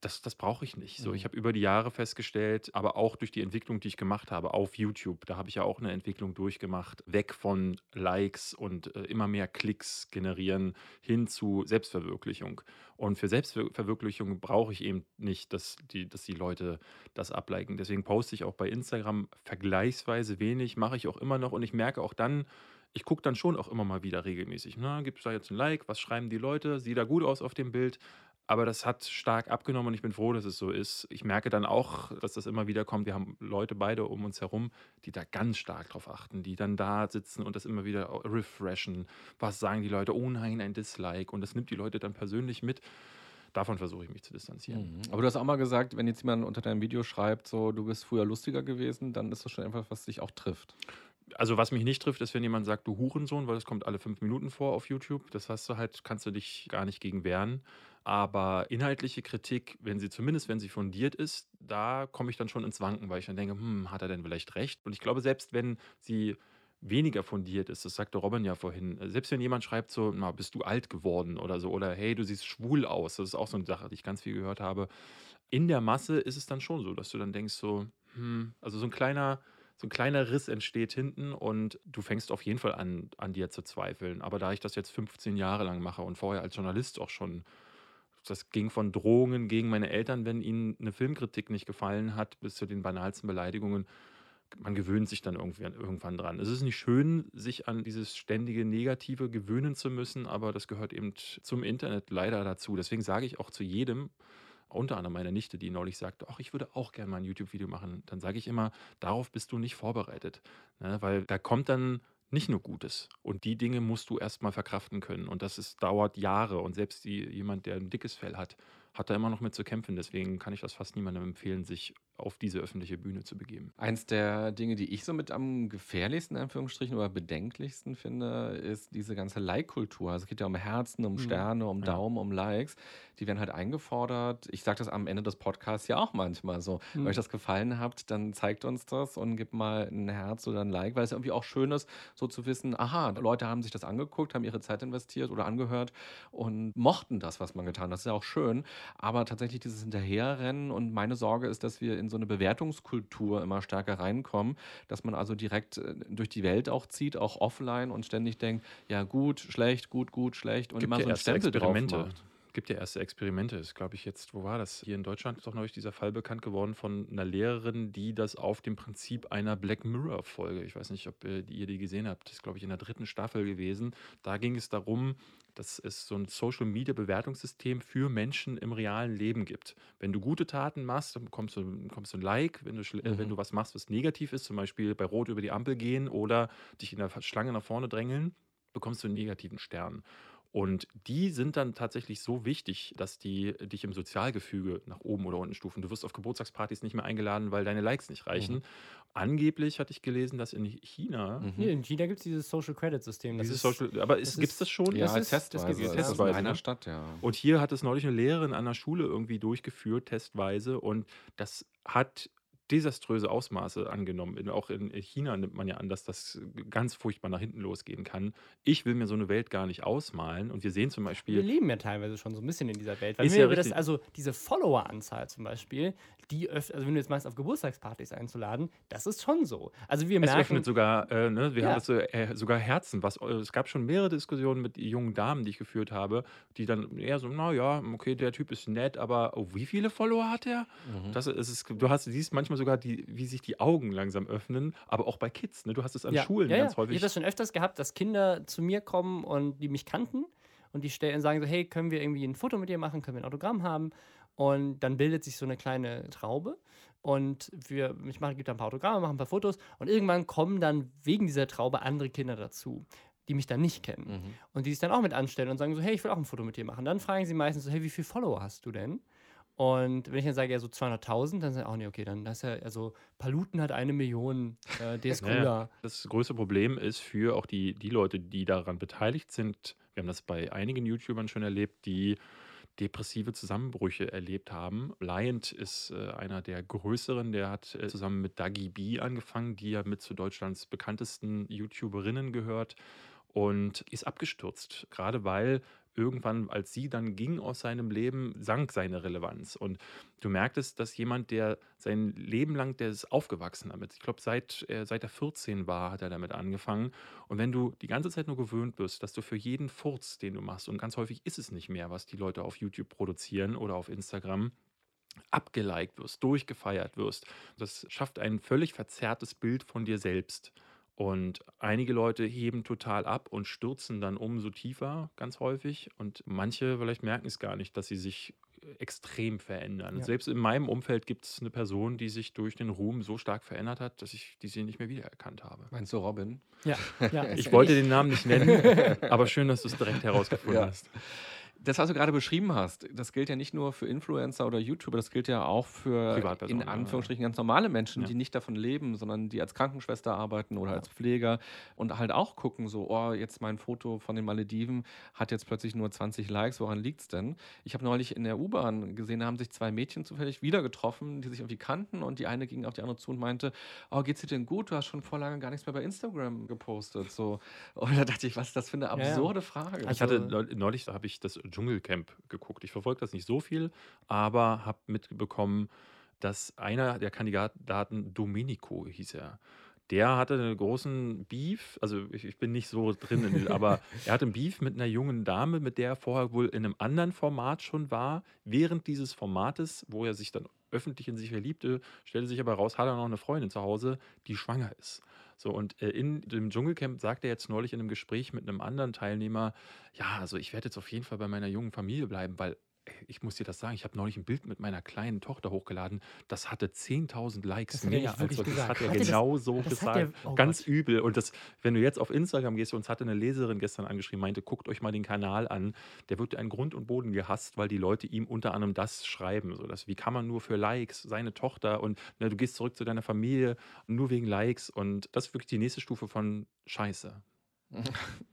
das, das brauche ich nicht. So, Mhm. ich habe über die Jahre festgestellt, aber auch durch die Entwicklung, die ich gemacht habe auf YouTube, da habe ich ja auch eine Entwicklung durchgemacht, weg von Likes und äh, immer mehr Klicks generieren hin zu Selbstverwirklichung. Und für Selbstverwirklichung brauche ich eben nicht, dass die, dass die Leute das abliken. Deswegen poste ich auch bei Instagram vergleichsweise wenig, mache ich auch immer noch und ich merke auch dann, ich gucke dann schon auch immer mal wieder regelmäßig. Na, gibt es da jetzt ein Like? Was schreiben die Leute? Sieht da gut aus auf dem Bild? Aber das hat stark abgenommen und ich bin froh, dass es so ist. Ich merke dann auch, dass das immer wieder kommt. Wir haben Leute beide um uns herum, die da ganz stark drauf achten, die dann da sitzen und das immer wieder refreshen. Was sagen die Leute? Oh nein, ein Dislike. Und das nimmt die Leute dann persönlich mit davon versuche ich mich zu distanzieren. Mhm. Aber du hast auch mal gesagt, wenn jetzt jemand unter deinem Video schreibt, so du bist früher lustiger gewesen, dann ist das schon etwas, was dich auch trifft. Also was mich nicht trifft, ist, wenn jemand sagt, du Hurensohn, weil das kommt alle fünf Minuten vor auf YouTube. Das hast du halt, kannst du dich gar nicht gegen wehren. Aber inhaltliche Kritik, wenn sie zumindest, wenn sie fundiert ist, da komme ich dann schon ins Wanken, weil ich dann denke, hm, hat er denn vielleicht recht? Und ich glaube, selbst wenn sie weniger fundiert ist, das sagte Robin ja vorhin, selbst wenn jemand schreibt so, na, bist du alt geworden oder so, oder hey, du siehst schwul aus, das ist auch so eine Sache, die ich ganz viel gehört habe. In der Masse ist es dann schon so, dass du dann denkst so, hm, also so ein kleiner, so ein kleiner Riss entsteht hinten und du fängst auf jeden Fall an, an dir zu zweifeln. Aber da ich das jetzt 15 Jahre lang mache und vorher als Journalist auch schon das ging von Drohungen gegen meine Eltern, wenn ihnen eine Filmkritik nicht gefallen hat, bis zu den banalsten Beleidigungen. Man gewöhnt sich dann irgendwie irgendwann dran. Es ist nicht schön, sich an dieses ständige Negative gewöhnen zu müssen, aber das gehört eben zum Internet leider dazu. Deswegen sage ich auch zu jedem, unter anderem meiner Nichte, die neulich sagte, ach, ich würde auch gerne mal ein YouTube-Video machen, dann sage ich immer, darauf bist du nicht vorbereitet. Ne? Weil da kommt dann nicht nur Gutes. Und die Dinge musst du erstmal verkraften können. Und das ist, dauert Jahre. Und selbst die, jemand, der ein dickes Fell hat, hat da immer noch mit zu kämpfen. Deswegen kann ich das fast niemandem empfehlen, sich auf diese öffentliche Bühne zu begeben. Eins der Dinge, die ich so mit am gefährlichsten, in Anführungsstrichen, oder bedenklichsten finde, ist diese ganze Like-Kultur. Also es geht ja um Herzen, um mhm. Sterne, um Daumen, um Likes. Die werden halt eingefordert. Ich sage das am Ende des Podcasts ja auch manchmal so. Wenn euch das gefallen habt, dann zeigt uns das und gebt mal ein Herz oder ein Like, weil es irgendwie auch schön ist, so zu wissen, aha, Leute haben sich das angeguckt, haben ihre Zeit investiert oder angehört und mochten das, was man getan hat. Das ist ja auch schön. Aber tatsächlich dieses Hinterherrennen und meine Sorge ist, dass wir in so eine Bewertungskultur immer stärker reinkommen, dass man also direkt äh, durch die Welt auch zieht, auch offline und ständig denkt, ja gut, schlecht, gut, gut, schlecht und Gibt immer so ein Stempel drauf macht. Gibt ja erste Experimente. Das glaube ich jetzt, wo war das? Hier in Deutschland ist doch neulich dieser Fall bekannt geworden von einer Lehrerin, die das auf dem Prinzip einer Black Mirror-Folge, ich weiß nicht, ob äh, ihr die gesehen habt, das ist, glaube ich, in der dritten Staffel gewesen. Da ging es darum, dass es so ein Social Media Bewertungssystem für Menschen im realen Leben gibt. Wenn du gute Taten machst, dann bekommst du, bekommst du ein Like. Wenn du, äh, wenn Mhm. du was machst, was negativ ist, zum Beispiel bei Rot über die Ampel gehen oder dich in der Schlange nach vorne drängeln, bekommst du einen negativen Stern. Und die sind dann tatsächlich so wichtig, dass die dich im Sozialgefüge nach oben oder unten stufen. Du wirst auf Geburtstagspartys nicht mehr eingeladen, weil deine Likes nicht reichen. Mhm. Angeblich hatte ich gelesen, dass in China Mhm. Hier in China gibt es dieses Social Credit System. Das dieses ist, Social, aber gibt es das schon? Ja, Das ist- das Testweise. gibt's Das in testweise, einer ne? Stadt, ja. Und hier hat es neulich eine Lehrerin an der Schule irgendwie durchgeführt, testweise. Und das hat desaströse Ausmaße angenommen. In, auch in China nimmt man ja an, dass das ganz furchtbar nach hinten losgehen kann. Ich will mir so eine Welt gar nicht ausmalen. Und wir sehen zum wir Beispiel, leben ja teilweise schon so ein bisschen in dieser Welt. Weil Ist ja wir das, also diese Follower-Anzahl zum Beispiel, die öff also wenn du jetzt meinst, auf Geburtstagspartys einzuladen, das ist schon so. Also wir es merken, öffnet sogar, äh, ne, wir Ja. haben das so, äh, sogar Herzen. Was, äh, es gab schon mehrere Diskussionen mit jungen Damen, die ich geführt habe, die dann eher so, naja, okay, der Typ ist nett, aber oh, wie viele Follower hat er? Mhm. Das ist, es, du hast, siehst manchmal sogar, die, wie sich die Augen langsam öffnen, aber auch bei Kids. Ne? Du hast es an ja, Schulen ja, ganz ja. häufig. Ich habe das schon öfters gehabt, dass Kinder zu mir kommen und die mich kannten und die stellen, sagen so, hey, können wir irgendwie ein Foto mit dir machen, können wir ein Autogramm haben? Und dann bildet sich so eine kleine Traube und wir, ich mache, gebe da ein paar Autogramme, mache ein paar Fotos und irgendwann kommen dann wegen dieser Traube andere Kinder dazu, die mich dann nicht kennen. Mhm. Und die sich dann auch mit anstellen und sagen so, hey, ich will auch ein Foto mit dir machen. Dann fragen sie meistens so, hey, wie viele Follower hast du denn? Und wenn ich dann sage, ja, so 200.000, dann sagen sie, oh nee, okay, dann das ist ja, also Paluten hat eine Million, äh, der ist (laughs) cooler. Das größte Problem ist für auch die, die Leute, die daran beteiligt sind, wir haben das bei einigen YouTubern schon erlebt, die depressive Zusammenbrüche erlebt haben. Liant ist äh, einer der größeren, der hat äh, zusammen mit Dagi B angefangen, die ja mit zu Deutschlands bekanntesten YouTuberinnen gehört und ist abgestürzt, gerade weil irgendwann, als sie dann ging aus seinem Leben, sank seine Relevanz. Und du merktest, dass jemand, der sein Leben lang, der ist aufgewachsen damit. Ich glaube, seit, äh, seit er 14 war, hat er damit angefangen. Und wenn du die ganze Zeit nur gewöhnt bist, dass du für jeden Furz, den du machst, und ganz häufig ist es nicht mehr, was die Leute auf YouTube produzieren oder auf Instagram, abgeliked wirst, durchgefeiert wirst. Das schafft ein völlig verzerrtes Bild von dir selbst. Und einige Leute heben total ab und stürzen dann umso tiefer, ganz häufig. Und manche vielleicht merken es gar nicht, dass sie sich extrem verändern. Ja. Selbst in meinem Umfeld gibt es eine Person, die sich durch den Ruhm so stark verändert hat, dass ich diese nicht mehr wiedererkannt habe. Meinst du Robin? Ja, ja. (laughs) Ich wollte den Namen nicht nennen, (laughs) aber schön, dass du es direkt herausgefunden Ja. hast. Das, was du gerade beschrieben hast, das gilt ja nicht nur für Influencer oder YouTuber, das gilt ja auch für in ja. Anführungsstrichen ganz normale Menschen, Ja. die nicht davon leben, sondern die als Krankenschwester arbeiten oder als Pfleger und halt auch gucken, so, oh, jetzt mein Foto von den Malediven hat jetzt plötzlich nur 20 Likes, woran liegt's denn? Ich habe neulich in der U-Bahn gesehen, da haben sich zwei Mädchen zufällig wieder getroffen, die sich irgendwie kannten und die eine ging auf die andere zu und meinte, oh, geht's dir denn gut? Du hast schon vor lange gar nichts mehr bei Instagram gepostet. So. Und da dachte ich, was ist das für eine ja. absurde Frage? Ich hatte Also- neu- neulich habe ich das Dschungelcamp geguckt. Ich verfolge das nicht so viel, aber habe mitbekommen, dass einer der Kandidaten Domenico hieß er. Der hatte einen großen Beef, also ich, ich bin nicht so drin, in, (laughs) aber er hatte einen Beef mit einer jungen Dame, mit der er vorher wohl in einem anderen Format schon war. Während dieses Formates, wo er sich dann öffentlich in sich verliebte, stellte sich aber raus, hat er noch eine Freundin zu Hause, die schwanger ist. So, und äh, in dem Dschungelcamp sagte er jetzt neulich in einem Gespräch mit einem anderen Teilnehmer, ja, also ich werde jetzt auf jeden Fall bei meiner jungen Familie bleiben, weil ich muss dir das sagen, ich habe neulich ein Bild mit meiner kleinen Tochter hochgeladen, das hatte 10.000 Likes mehr als wirklich das hat er das- genau so das hat gesagt. er- oh Ganz Gott. übel. Und das, wenn du jetzt auf Instagram gehst, uns hatte eine Leserin gestern angeschrieben, meinte, guckt euch mal den Kanal an. Der wird an Grund und Boden gehasst, weil die Leute ihm unter anderem das schreiben. So, dass, wie kann man nur für Likes seine Tochter und ne, du gehst zurück zu deiner Familie nur wegen Likes. Und das ist wirklich die nächste Stufe von Scheiße. (laughs)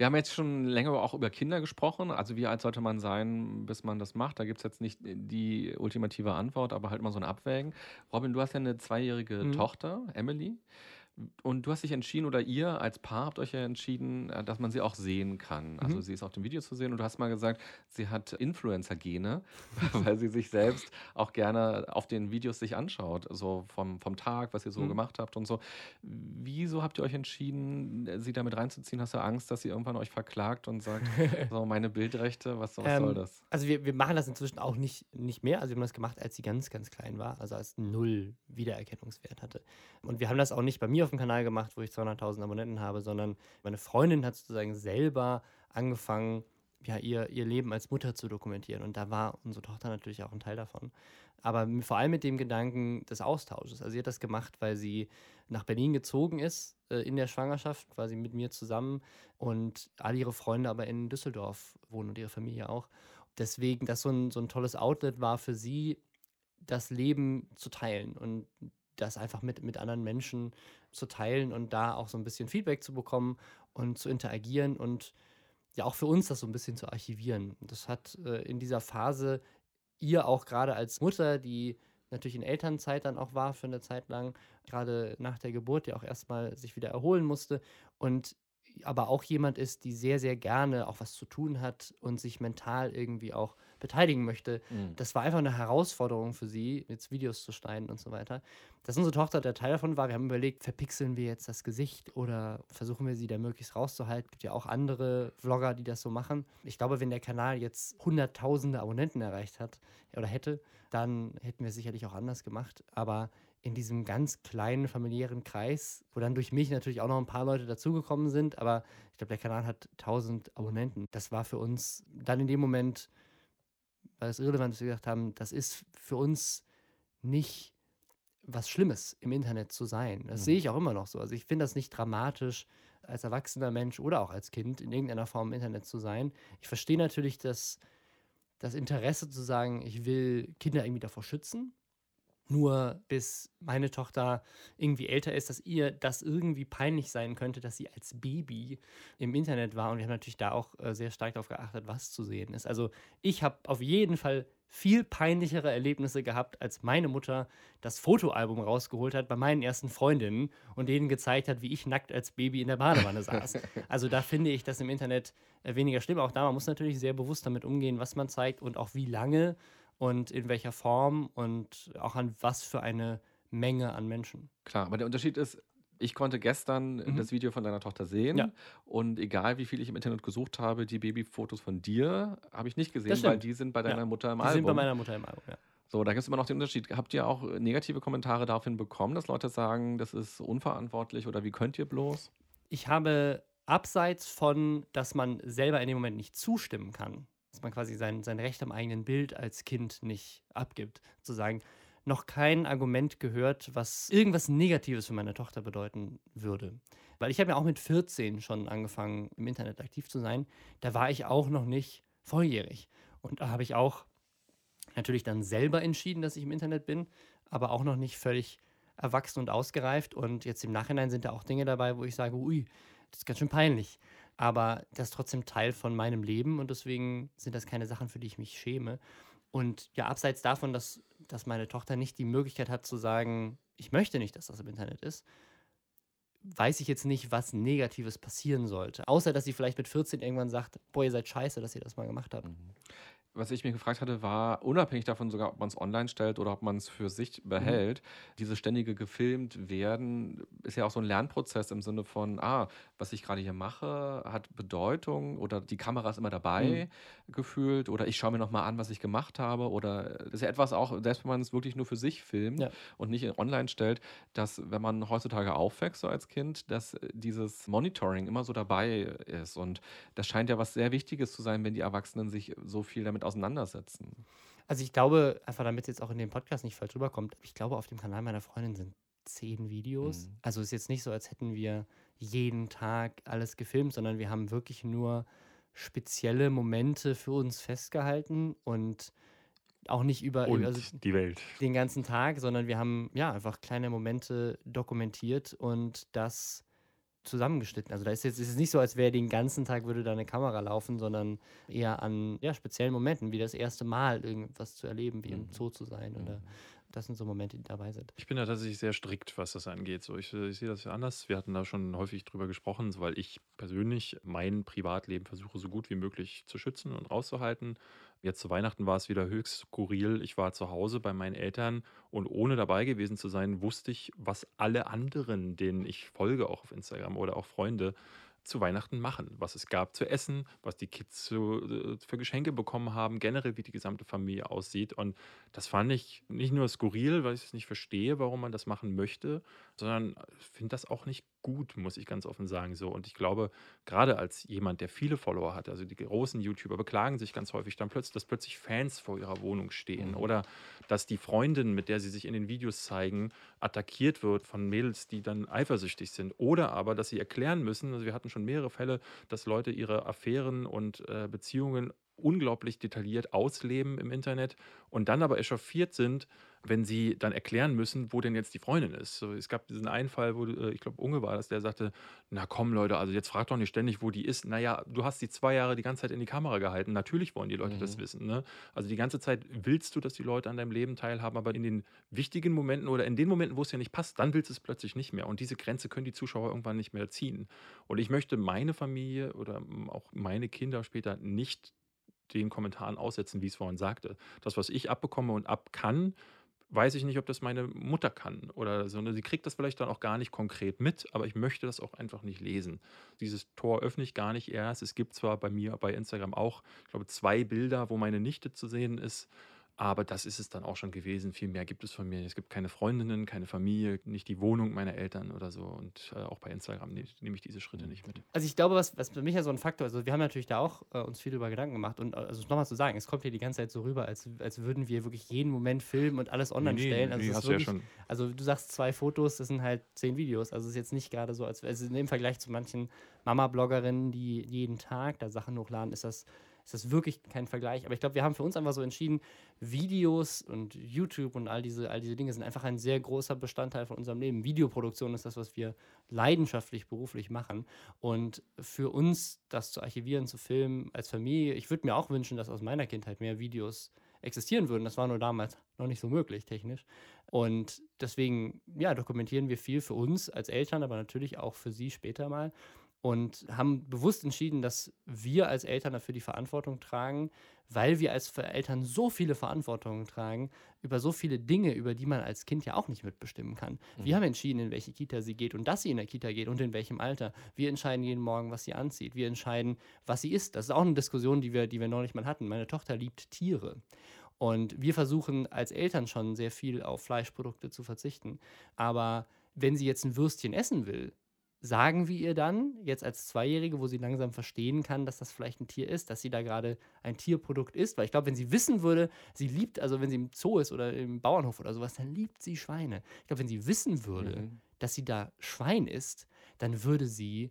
Wir haben jetzt schon länger auch über Kinder gesprochen. Also wie alt sollte man sein, bis man das macht? Da gibt es jetzt nicht die ultimative Antwort, aber halt mal so ein Abwägen. Robin, du hast ja eine zweijährige Mhm. Tochter, Emily. Und du hast dich entschieden, oder ihr als Paar habt euch ja entschieden, äh, dass man sie auch sehen kann. Also Mhm. sie ist auf dem Video zu sehen und du hast mal gesagt, sie hat Influencer-Gene, (laughs) weil sie sich selbst auch gerne auf den Videos sich anschaut, so vom, vom Tag, was ihr so Mhm. gemacht habt und so. Wieso habt ihr euch entschieden, sie damit reinzuziehen? Hast du Angst, dass sie irgendwann euch verklagt und sagt, (laughs) so meine Bildrechte, was, was soll Ähm, das? Also wir, wir machen das inzwischen auch nicht, nicht mehr. Also wir haben das gemacht, als sie ganz, ganz klein war, also als null Wiedererkennungswert hatte. Und wir haben das auch nicht bei mir auf dem Kanal gemacht, wo ich 200.000 Abonnenten habe, sondern meine Freundin hat sozusagen selber angefangen, ja, ihr, ihr Leben als Mutter zu dokumentieren. Und da war unsere Tochter natürlich auch ein Teil davon. Aber vor allem mit dem Gedanken des Austausches. Also sie hat das gemacht, weil sie nach Berlin gezogen ist äh, in der Schwangerschaft, quasi mit mir zusammen und all ihre Freunde aber in Düsseldorf wohnen und ihre Familie auch. Deswegen, das so ein, so ein tolles Outlet war für sie, das Leben zu teilen und das einfach mit, mit anderen Menschen zu teilen und da auch so ein bisschen Feedback zu bekommen und zu interagieren und ja auch für uns das so ein bisschen zu archivieren. Das hat äh, in dieser Phase ihr auch gerade als Mutter, die natürlich in Elternzeit dann auch war für eine Zeit lang, gerade nach der Geburt, die auch erstmal sich wieder erholen musste und aber auch jemand ist, die sehr, sehr gerne auch was zu tun hat und sich mental irgendwie auch beteiligen möchte. Mhm. Das war einfach eine Herausforderung für sie, jetzt Videos zu schneiden und so weiter. Dass unsere Tochter der Teil davon war, wir haben überlegt, verpixeln wir jetzt das Gesicht oder versuchen wir sie da möglichst rauszuhalten. Es gibt ja auch andere Vlogger, die das so machen. Ich glaube, wenn der Kanal jetzt hunderttausende Abonnenten erreicht hat oder hätte, dann hätten wir es sicherlich auch anders gemacht. Aber in diesem ganz kleinen familiären Kreis, wo dann durch mich natürlich auch noch ein paar Leute dazugekommen sind, aber ich glaube, der Kanal hat 1000 Abonnenten. Das war für uns dann in dem Moment, weil es irrelevant ist, dass wir gesagt haben, das ist für uns nicht was Schlimmes im Internet zu sein. Das Mhm. sehe ich auch immer noch so. Also ich finde das nicht dramatisch, als erwachsener Mensch oder auch als Kind in irgendeiner Form im Internet zu sein. Ich verstehe natürlich das, das Interesse zu sagen, ich will Kinder irgendwie davor schützen. Nur bis meine Tochter irgendwie älter ist, dass ihr das irgendwie peinlich sein könnte, dass sie als Baby im Internet war. Und wir haben natürlich da auch äh, sehr stark darauf geachtet, was zu sehen ist. Also ich habe auf jeden Fall viel peinlichere Erlebnisse gehabt, als meine Mutter das Fotoalbum rausgeholt hat bei meinen ersten Freundinnen und denen gezeigt hat, wie ich nackt als Baby in der Badewanne saß. (laughs) Also da finde ich das im Internet äh, weniger schlimm. Auch da, man muss natürlich sehr bewusst damit umgehen, was man zeigt und auch wie lange und in welcher Form und auch an was für eine Menge an Menschen. Klar, aber der Unterschied ist, ich konnte gestern Mhm. das Video von deiner Tochter sehen Ja. und egal wie viel ich im Internet gesucht habe, die Babyfotos von dir habe ich nicht gesehen, weil die sind bei Ja, deiner Mutter im Die Album. sind bei meiner Mutter im Album, ja. So, da gibt es immer noch den Unterschied. Habt ihr auch negative Kommentare daraufhin bekommen, dass Leute sagen, das ist unverantwortlich oder wie könnt ihr bloß? Ich habe abseits von, dass man selber in dem Moment nicht zustimmen kann, dass man quasi sein, sein Recht am eigenen Bild als Kind nicht abgibt, zu sagen, noch kein Argument gehört, was irgendwas Negatives für meine Tochter bedeuten würde. Weil ich habe ja auch mit 14 schon angefangen, im Internet aktiv zu sein. Da war ich auch noch nicht volljährig. Und da habe ich auch natürlich dann selber entschieden, dass ich im Internet bin, aber auch noch nicht völlig erwachsen und ausgereift. Und jetzt im Nachhinein sind da auch Dinge dabei, wo ich sage, ui, das ist ganz schön peinlich. Aber das ist trotzdem Teil von meinem Leben und deswegen sind das keine Sachen, für die ich mich schäme. Und ja, abseits davon, dass, dass meine Tochter nicht die Möglichkeit hat zu sagen, ich möchte nicht, dass das im Internet ist, weiß ich jetzt nicht, was Negatives passieren sollte. Außer, dass sie vielleicht mit 14 irgendwann sagt, boah, ihr seid scheiße, dass ihr das mal gemacht habt. Was ich mir gefragt hatte, war, unabhängig davon sogar, ob man es online stellt oder ob man es für sich behält, mhm. dieses ständige gefilmt werden, ist ja auch so ein Lernprozess im Sinne von, ah, was ich gerade hier mache, hat Bedeutung oder die Kamera ist immer dabei mhm. gefühlt oder ich schaue mir nochmal an, was ich gemacht habe oder das ist ja etwas auch, selbst wenn man es wirklich nur für sich filmt ja. und nicht online stellt, dass wenn man heutzutage aufwächst so als Kind, dass dieses Monitoring immer so dabei ist und das scheint ja was sehr Wichtiges zu sein, wenn die Erwachsenen sich so viel damit damit auseinandersetzen. Also ich glaube, einfach damit es jetzt auch in dem Podcast nicht falsch rüberkommt, ich glaube, auf dem Kanal meiner Freundin sind zehn Videos. Mhm. Also es ist jetzt nicht so, als hätten wir jeden Tag alles gefilmt, sondern wir haben wirklich nur spezielle Momente für uns festgehalten und auch nicht über also die Welt. den ganzen Tag, sondern wir haben ja einfach kleine Momente dokumentiert und das zusammengeschnitten. Also da ist jetzt ist es nicht so, als wäre den ganzen Tag würde da eine Kamera laufen, sondern eher an ja, speziellen Momenten, wie das erste Mal irgendwas zu erleben, wie im mhm. Zoo zu sein oder mhm. das sind so Momente, die dabei sind. Ich bin da tatsächlich sehr strikt, was das angeht. So, ich, ich sehe das ja anders. Wir hatten da schon häufig drüber gesprochen, weil ich persönlich mein Privatleben versuche, so gut wie möglich zu schützen und rauszuhalten. Jetzt zu Weihnachten war es wieder höchst skurril. Ich war zu Hause bei meinen Eltern und ohne dabei gewesen zu sein, wusste ich, was alle anderen, denen ich folge, auch auf Instagram oder auch Freunde, zu Weihnachten machen. Was es gab zu essen, was die Kids äh, für Geschenke bekommen haben, generell wie die gesamte Familie aussieht. Und das fand ich nicht nur skurril, weil ich es nicht verstehe, warum man das machen möchte, sondern finde das auch nicht gut, muss ich ganz offen sagen. So. Und ich glaube, gerade als jemand, der viele Follower hat, also die großen YouTuber beklagen sich ganz häufig dann plötzlich, dass plötzlich Fans vor ihrer Wohnung stehen mhm. oder dass die Freundin, mit der sie sich in den Videos zeigen, attackiert wird von Mädels, die dann eifersüchtig sind. Oder aber, dass sie erklären müssen, also wir hatten schon mehrere Fälle, dass Leute ihre Affären und äh, Beziehungen unglaublich detailliert ausleben im Internet und dann aber echauffiert sind, wenn sie dann erklären müssen, wo denn jetzt die Freundin ist. So, es gab diesen einen Fall, wo, äh, ich glaube, Unge war das, der sagte, na komm Leute, also jetzt frag doch nicht ständig, wo die ist. Naja, du hast sie zwei Jahre die ganze Zeit in die Kamera gehalten. Natürlich wollen die Leute mhm. das wissen. Ne? Also die ganze Zeit willst du, dass die Leute an deinem Leben teilhaben, aber in den wichtigen Momenten oder in den Momenten, wo es ja nicht passt, dann willst du es plötzlich nicht mehr. Und diese Grenze können die Zuschauer irgendwann nicht mehr ziehen. Und ich möchte meine Familie oder auch meine Kinder später nicht den Kommentaren aussetzen, wie ich es vorhin sagte. Das, was ich abbekomme und ab kann, weiß ich nicht, ob das meine Mutter kann oder so. Ne? Sie kriegt das vielleicht dann auch gar nicht konkret mit, aber ich möchte das auch einfach nicht lesen. Dieses Tor öffne ich gar nicht erst. Es gibt zwar bei mir bei Instagram auch, ich glaube, zwei Bilder, wo meine Nichte zu sehen ist. Aber das ist es dann auch schon gewesen. Viel mehr gibt es von mir. Es gibt keine Freundinnen, keine Familie, nicht die Wohnung meiner Eltern oder so. Und äh, auch bei Instagram nehme nehm ich diese Schritte nicht mit. Also ich glaube, was, was für mich ja so ein Faktor ist, also wir haben natürlich da auch äh, uns viel über Gedanken gemacht. Und äh, also nochmal zu sagen, es kommt hier die ganze Zeit so rüber, als, als würden wir wirklich jeden Moment filmen und alles online nee, stellen. Also, nee, hast wirklich, du ja schon. also du sagst zwei Fotos, das sind halt zehn Videos. Also es ist jetzt nicht gerade so, als also im Vergleich zu manchen Mama-Bloggerinnen, die jeden Tag da Sachen hochladen, ist das ist das wirklich kein Vergleich. Aber ich glaube, wir haben für uns einfach so entschieden, Videos und YouTube und all diese, all diese Dinge sind einfach ein sehr großer Bestandteil von unserem Leben. Videoproduktion ist das, was wir leidenschaftlich beruflich machen. Und für uns das zu archivieren, zu filmen als Familie, ich würde mir auch wünschen, dass aus meiner Kindheit mehr Videos existieren würden. Das war nur damals noch nicht so möglich technisch. Und deswegen, ja, dokumentieren wir viel für uns als Eltern, aber natürlich auch für sie später mal und haben bewusst entschieden, dass wir als Eltern dafür die Verantwortung tragen, weil wir als Eltern so viele Verantwortungen tragen über so viele Dinge, über die man als Kind ja auch nicht mitbestimmen kann. Mhm. Wir haben entschieden, in welche Kita sie geht und dass sie in der Kita geht und in welchem Alter. Wir entscheiden jeden Morgen, was sie anzieht. Wir entscheiden, was sie isst. Das ist auch eine Diskussion, die wir, die wir neulich mal hatten. Meine Tochter liebt Tiere. Und wir versuchen als Eltern schon sehr viel auf Fleischprodukte zu verzichten. Aber wenn sie jetzt ein Würstchen essen will, sagen wir ihr dann, jetzt als Zweijährige, wo sie langsam verstehen kann, dass das vielleicht ein Tier ist, dass sie da gerade ein Tierprodukt ist. Weil ich glaube, wenn sie wissen würde, sie liebt, also wenn sie im Zoo ist oder im Bauernhof oder sowas, dann liebt sie Schweine. Ich glaube, wenn sie wissen würde, Mhm. dass sie da Schwein isst, dann würde sie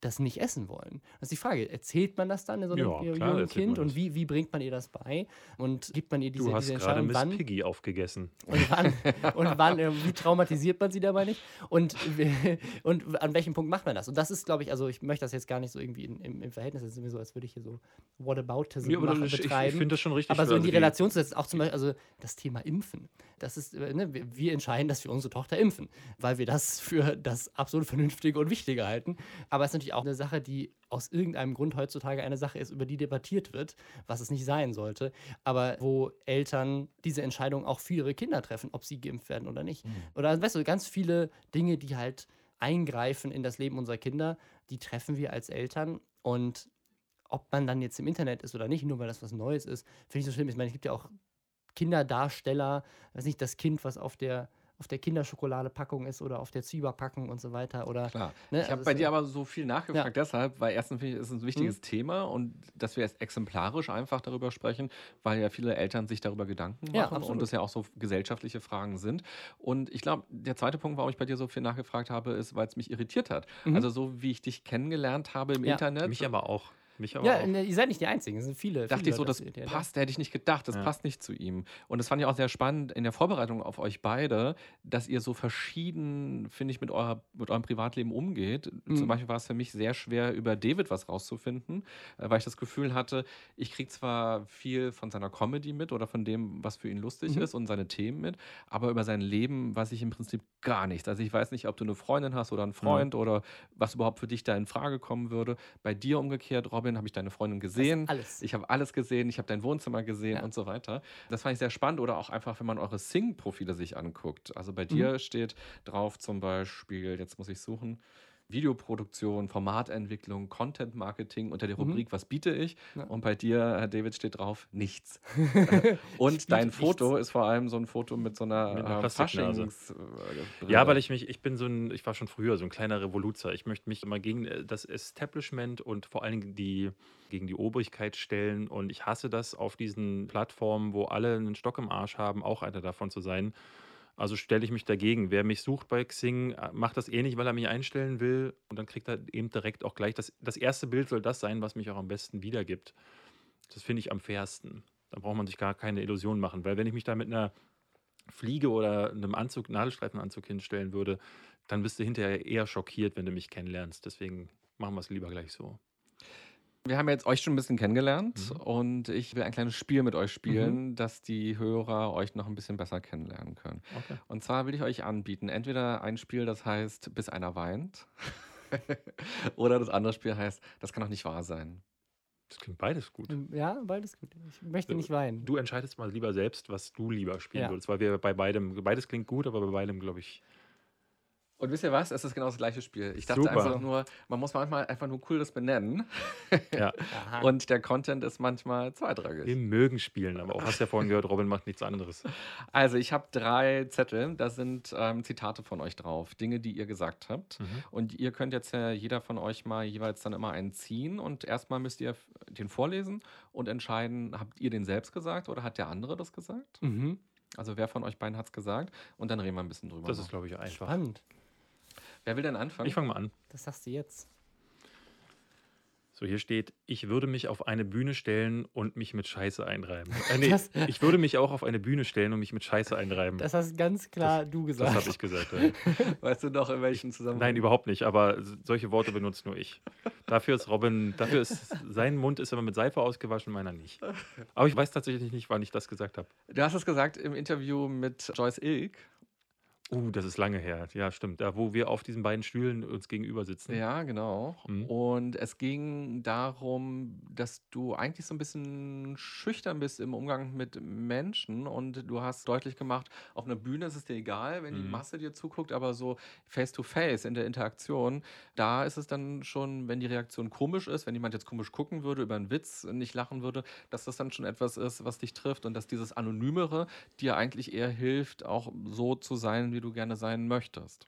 das nicht essen wollen. Das ist die Frage, erzählt man das dann in so einem Ja, jungen klar erzählt Kind und wie, wie bringt man ihr das bei? Und gibt man ihr diese, Du hast diese gerade Entscheidung, Miss wann, Piggy aufgegessen. und wann, (laughs) und wann, äh, wie traumatisiert man sie dabei nicht? Und, (laughs) und an welchem Punkt macht man das? Und das ist, glaube ich, also ich möchte das jetzt gar nicht so irgendwie in, im, im Verhältnis, das ist mir so, als würde ich hier so Whataboutism Ja, aber machen, ich, ich betreiben. finde das schon richtig. aber so in die Relation zu setzen, auch zum Beispiel, also das Thema Impfen. Das ist, äh, ne, wir, wir entscheiden, dass wir unsere Tochter impfen, weil wir das für das absolut Vernünftige und Wichtige halten. Aber es ist natürlich auch eine Sache, die aus irgendeinem Grund heutzutage eine Sache ist, über die debattiert wird, was es nicht sein sollte, aber wo Eltern diese Entscheidung auch für ihre Kinder treffen, ob sie geimpft werden oder nicht. Oder weißt du, ganz viele Dinge, die halt eingreifen in das Leben unserer Kinder, die treffen wir als Eltern und ob man dann jetzt im Internet ist oder nicht, nur weil das was Neues ist, finde ich so schlimm. Ich meine, es gibt ja auch Kinderdarsteller, weiß nicht, das Kind, was auf der auf der Kinderschokoladepackung ist oder auf der Zwieberpackung und so weiter. Oder, Klar. Ne, ich habe also bei es- dir aber so viel nachgefragt deshalb, weil erstens finde ich, es ist ein wichtiges Thema und dass wir jetzt exemplarisch einfach darüber sprechen, weil ja viele Eltern sich darüber Gedanken machen Ja, und das ja auch so gesellschaftliche Fragen sind. Und ich glaube, der zweite Punkt, warum ich bei dir so viel nachgefragt habe, ist, weil es mich irritiert hat. Mhm. Also so wie ich dich kennengelernt habe im Ja. Internet. Mich aber auch. Mich aber ja, auch. ne, ihr seid nicht die Einzigen, es sind viele. dachte viele ich so, Leute, das die- die- passt, hätte ich nicht gedacht, das Ja. passt nicht zu ihm. Und das fand ich auch sehr spannend in der Vorbereitung auf euch beide, dass ihr so verschieden, finde ich, mit, eurer, mit eurem Privatleben umgeht. Mhm. Zum Beispiel war es für mich sehr schwer, über David was rauszufinden, äh, weil ich das Gefühl hatte, ich kriege zwar viel von seiner Comedy mit oder von dem, was für ihn lustig Mhm. ist und seine Themen mit, aber über sein Leben weiß ich im Prinzip gar nichts. Also ich weiß nicht, ob du eine Freundin hast oder einen Freund oder was überhaupt für dich da in Frage kommen würde. Bei dir umgekehrt, Robin, habe ich deine Freundin gesehen. alles. Ich habe alles gesehen, ich habe dein Wohnzimmer gesehen Ja. und so weiter. Das fand ich sehr spannend. Oder auch einfach, wenn man eure Sing-Profile sich anguckt. Also bei Mhm. dir steht drauf zum Beispiel, jetzt muss ich suchen, Videoproduktion, Formatentwicklung, Content Marketing unter der Mhm. Rubrik Was biete ich? Ja. Und bei dir, Herr David, steht drauf Nichts. (laughs) und dein nichts. Foto ist vor allem so ein Foto mit so einer, Mit einer äh. Faschings. äh, Ja, weil ich mich, ich bin so ein, ich war schon früher so ein kleiner Revoluzer. Ich möchte mich immer gegen äh, das Establishment und vor allen Dingen die, gegen die Obrigkeit stellen. Und ich hasse das auf diesen Plattformen, wo alle einen Stock im Arsch haben, auch einer davon zu sein. Also stelle ich mich dagegen. Wer mich sucht bei Xing, äh, macht das eh nicht, weil er mich einstellen will. Und dann kriegt er eben direkt auch gleich das, das erste Bild soll das sein, was mich auch am besten wiedergibt. Das finde ich am fairsten. Da braucht man sich gar keine Illusionen machen. Weil wenn ich mich da mit einer Fliege oder einem Anzug, Nadelstreifenanzug hinstellen würde, dann bist du hinterher eher schockiert, wenn du mich kennenlernst. Deswegen machen wir es lieber gleich so. Wir haben jetzt euch schon ein bisschen kennengelernt Mhm. und ich will ein kleines Spiel mit euch spielen, dass die Hörer euch noch ein bisschen besser kennenlernen können. Okay. Und zwar will ich euch anbieten, entweder ein Spiel, das heißt, bis einer weint, (laughs) oder das andere Spiel heißt, das kann doch nicht wahr sein. Das klingt beides gut. Ja, beides gut. Ich möchte nicht weinen. Du entscheidest mal lieber selbst, was du lieber spielen Ja. würdest, weil wir bei beidem, beides klingt gut, aber bei beidem, glaube ich, Und wisst ihr was? Es ist genau das gleiche Spiel. Ich dachte Super. einfach nur, man muss manchmal einfach nur cooles benennen ja, (laughs) und der Content ist manchmal wir zweitrangig. mögen spielen, aber auch hast ja vorhin gehört, Robin macht nichts anderes. Also ich habe drei Zettel, da sind ähm, Zitate von euch drauf, Dinge, die ihr gesagt habt. Mhm. Und ihr könnt jetzt ja jeder von euch mal jeweils dann immer einen ziehen und erstmal müsst ihr den vorlesen und entscheiden, habt ihr den selbst gesagt oder hat der andere das gesagt? mhm. Also wer von euch beiden hat es gesagt? Und dann reden wir ein bisschen drüber. Das noch. ist, glaube ich, einfach. Spannend. Wer will denn anfangen? Ich fange mal an. Das sagst du jetzt. So, hier steht, ich würde mich auf eine Bühne stellen und mich mit Scheiße einreiben. Äh, nee, Das- ich würde mich auch auf eine Bühne stellen und mich mit Scheiße einreiben. Das hast ganz klar du Das gesagt. habe ich gesagt. Ja. (laughs) weißt du noch, in welchem Zusammenhang? Nein, überhaupt nicht, aber solche Worte benutzt nur ich. Dafür ist Robin, dafür ist, (laughs) sein Mund ist immer mit Seife ausgewaschen, meiner nicht. Aber ich weiß tatsächlich nicht, wann ich das gesagt habe. Du hast es gesagt im Interview mit Joyce Ilk. Uh, das ist lange her. Ja, stimmt. Da, wo wir auf diesen beiden Stühlen uns gegenüber sitzen. Ja, genau. Mhm. Und es ging darum, dass du eigentlich so ein bisschen schüchtern bist im Umgang mit Menschen und du hast deutlich gemacht, auf einer Bühne ist es dir egal, wenn die Mhm. Masse dir zuguckt, aber so face to face in der Interaktion, da ist es dann schon, wenn die Reaktion komisch ist, wenn jemand jetzt komisch gucken würde, über einen Witz nicht lachen würde, dass das dann schon etwas ist, was dich trifft und dass dieses Anonymere dir eigentlich eher hilft, auch so zu sein, wie du gerne sein möchtest.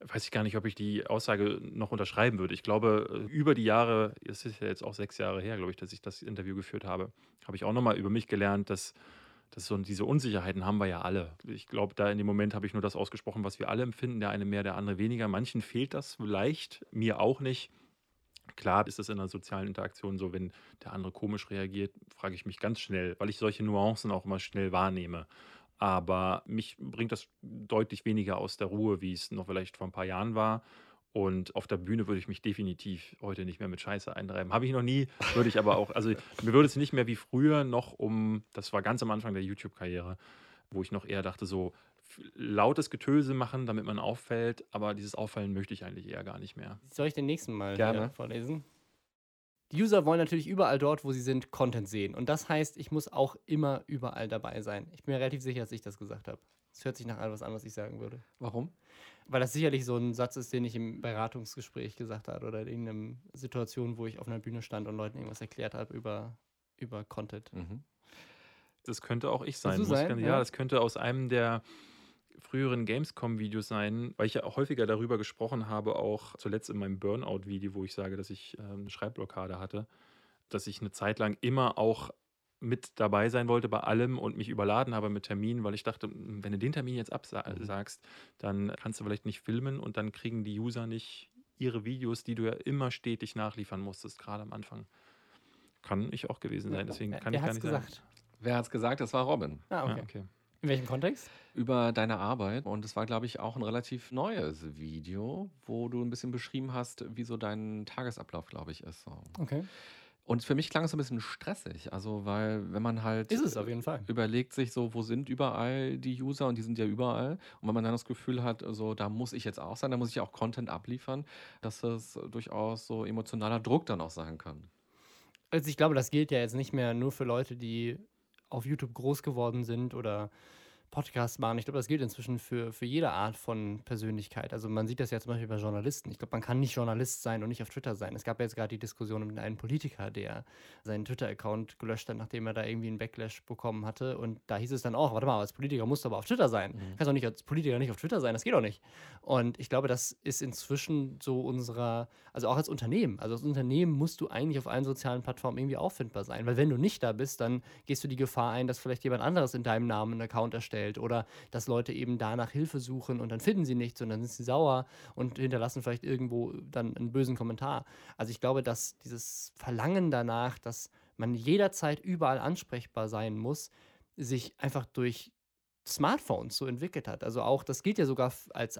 Weiß ich gar nicht, ob ich die Aussage noch unterschreiben würde. Ich glaube, äh, über die Jahre, es ist ja jetzt auch sechs Jahre her, glaube ich, dass ich das Interview geführt habe, habe ich auch nochmal über mich gelernt, dass, dass so diese Unsicherheiten haben wir ja alle. Ich glaube, da in dem Moment habe ich nur das ausgesprochen, was wir alle empfinden, der eine mehr, der andere weniger. Manchen fehlt das vielleicht, mir auch nicht. Klar ist es in einer sozialen Interaktion so, wenn der andere komisch reagiert, frage ich mich ganz schnell, weil ich solche Nuancen auch immer schnell wahrnehme. Aber mich bringt das deutlich weniger aus der Ruhe, wie es noch vielleicht vor ein paar Jahren war. Und auf der Bühne würde ich mich definitiv heute nicht mehr mit Scheiße eintreiben. Habe ich noch nie, würde ich aber auch, also (laughs) mir würde es nicht mehr wie früher noch um, das war ganz am Anfang der YouTube-Karriere, wo ich noch eher dachte, so lautes Getöse machen, damit man auffällt, aber dieses Auffallen möchte ich eigentlich eher gar nicht mehr. Soll ich den nächsten mal Gerne. vorlesen? Die User wollen natürlich überall dort, wo sie sind, Content sehen. Und das heißt, ich muss auch immer überall dabei sein. Ich bin mir relativ sicher, dass ich das gesagt habe. Es hört sich nach etwas an, was ich sagen würde. Warum? Weil das sicherlich so ein Satz ist, den ich im Beratungsgespräch gesagt habe oder in irgendeiner Situation, wo ich auf einer Bühne stand und Leuten irgendwas erklärt habe über, über Content. Mhm. Das könnte auch ich sein. sein? Ja. ja, das könnte aus einem der früheren Gamescom-Videos sein, weil ich ja auch häufiger darüber gesprochen habe, auch zuletzt in meinem Burnout-Video, wo ich sage, dass ich ähm, eine Schreibblockade hatte, dass ich eine Zeit lang immer auch mit dabei sein wollte bei allem und mich überladen habe mit Terminen, weil ich dachte, "M, wenn du den Termin jetzt absagst, dann kannst du vielleicht nicht filmen und dann kriegen die User nicht ihre Videos, die du ja immer stetig nachliefern musstest, gerade am Anfang. Kann ich auch gewesen sein, deswegen kann Wer ich gar nicht gesagt? sagen. Wer hat es gesagt? Das war Robin. Ah, Ja, okay. In welchem Kontext? über deine Arbeit und es war, glaube ich, auch ein relativ neues Video, wo du ein bisschen beschrieben hast, wie so dein Tagesablauf, glaube ich, ist. So. Okay. Und für mich klang es so ein bisschen stressig, also weil wenn man halt Ist es auf jeden Fall. überlegt sich so, wo sind überall die User und die sind ja überall und wenn man dann das Gefühl hat, so da muss ich jetzt auch sein, da muss ich auch Content abliefern, dass das durchaus so emotionaler Druck dann auch sein kann. Also ich glaube, das gilt ja jetzt nicht mehr nur für Leute, die auf YouTube groß geworden sind oder Podcasts machen. Ich glaube, das gilt inzwischen für, für jede Art von Persönlichkeit. Also man sieht das ja zum Beispiel bei Journalisten. Ich glaube, man kann nicht Journalist sein und nicht auf Twitter sein. Es gab ja jetzt gerade die Diskussion mit einem Politiker, der seinen Twitter-Account gelöscht hat, nachdem er da irgendwie einen Backlash bekommen hatte. Und da hieß es dann auch, warte mal, als Politiker musst du aber auf Twitter sein. Mhm. Kannst doch nicht als Politiker nicht auf Twitter sein, das geht doch nicht. Und ich glaube, das ist inzwischen so unserer, also auch als Unternehmen. Also als Unternehmen musst du eigentlich auf allen sozialen Plattformen irgendwie auffindbar sein. Weil wenn du nicht da bist, dann gehst du die Gefahr ein, dass vielleicht jemand anderes in deinem Namen einen Account erstellt oder dass Leute eben danach Hilfe suchen und dann finden sie nichts und dann sind sie sauer und hinterlassen vielleicht irgendwo dann einen bösen Kommentar. Also ich glaube, dass dieses Verlangen danach, dass man jederzeit überall ansprechbar sein muss, sich einfach durch Smartphones so entwickelt hat. Also auch, das gilt ja sogar als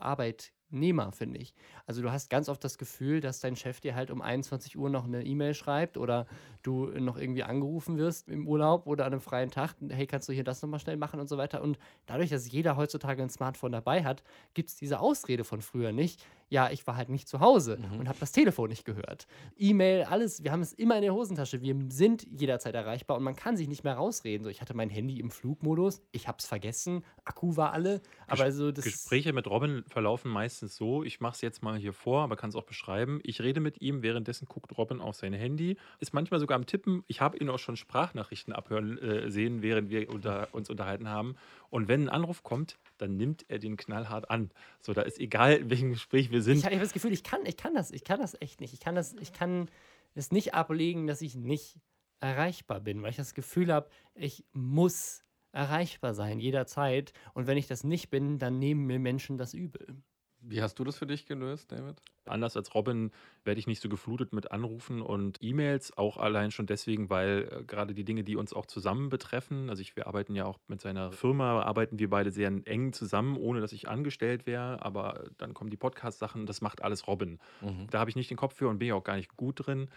Arbeitnehmer, finde ich. Also du hast ganz oft das Gefühl, dass dein Chef dir halt um 21 Uhr noch eine E-Mail schreibt oder du noch irgendwie angerufen wirst im Urlaub oder an einem freien Tag, hey, kannst du hier das nochmal schnell machen und so weiter. Und dadurch, dass jeder heutzutage ein Smartphone dabei hat, gibt es diese Ausrede von früher nicht. Ja, ich war halt nicht zu Hause Mhm. und habe das Telefon nicht gehört. E-Mail, alles, wir haben es immer in der Hosentasche. Wir sind jederzeit erreichbar und man kann sich nicht mehr rausreden. So, ich hatte mein Handy im Flugmodus, ich habe es vergessen, Akku war alle, aber so das Gespräche mit Robin verlaufen meistens so, ich mache es jetzt mal hier vor, aber kann es auch beschreiben. Ich rede mit ihm, währenddessen guckt Robin auf sein Handy, ist manchmal sogar am Tippen. Ich habe ihn auch schon Sprachnachrichten abhören äh, sehen, während wir unter, uns unterhalten haben. Und wenn ein Anruf kommt, dann nimmt er den knallhart an. So, da ist egal, (laughs) in welchem Gespräch wir sind. Ich habe das Gefühl, ich kann, ich kann das, ich kann das echt nicht. Ich kann das, ich kann es nicht ablegen, dass ich nicht erreichbar bin, weil ich das Gefühl habe, ich muss erreichbar sein jederzeit. Und wenn ich das nicht bin, dann nehmen mir Menschen das übel. Wie hast du das für dich gelöst, David? Anders als Robin werde ich nicht so geflutet mit Anrufen und E-Mails, auch allein schon deswegen, weil äh, gerade die Dinge, die uns auch zusammen betreffen, also ich, wir arbeiten ja auch mit seiner Firma, arbeiten wir beide sehr eng zusammen, ohne dass ich angestellt wäre, aber dann kommen die Podcast-Sachen, das macht alles Robin. Mhm. Da habe ich nicht den Kopf für und bin ja auch gar nicht gut drin.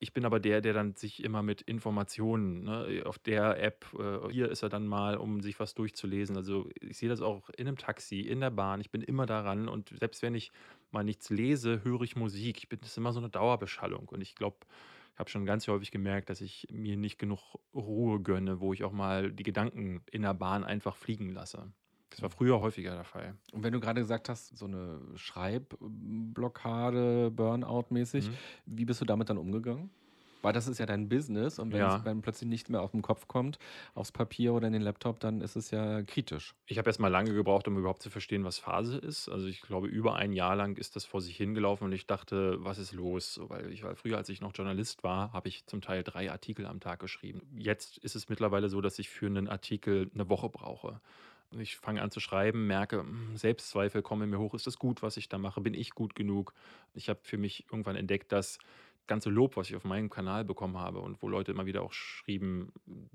Ich bin aber der, der dann sich immer mit Informationen, ne, auf der App, äh, hier ist er dann mal, um sich was durchzulesen. Also ich sehe das auch in einem Taxi, in der Bahn. Ich bin immer daran und selbst wenn ich mal nichts lese, höre ich Musik. Ich bin, das ist immer so eine Dauerbeschallung. Und ich glaube, ich habe schon ganz häufig gemerkt, dass ich mir nicht genug Ruhe gönne, wo ich auch mal die Gedanken in der Bahn einfach fliegen lasse. Das war früher häufiger der Fall. Und wenn du gerade gesagt hast, so eine Schreibblockade, Burnout-mäßig, mhm. wie bist du damit dann umgegangen? Weil das ist ja dein Business und wenn ja. es dann plötzlich nicht mehr auf den Kopf kommt, aufs Papier oder in den Laptop, dann ist es ja kritisch. Ich habe erst mal lange gebraucht, um überhaupt zu verstehen, was Phase ist. Also ich glaube, über ein Jahr lang ist das vor sich hingelaufen und ich dachte, was ist los? Weil ich war früher, als ich noch Journalist war, habe ich zum Teil drei Artikel am Tag geschrieben. Jetzt ist es mittlerweile so, dass ich für einen Artikel eine Woche brauche. Ich fange an zu schreiben, merke, hm, Selbstzweifel kommen mir hoch. Ist das gut, was ich da mache? Bin ich gut genug? Ich habe für mich irgendwann entdeckt, dass ganze Lob, was ich auf meinem Kanal bekommen habe und wo Leute immer wieder auch schrieben,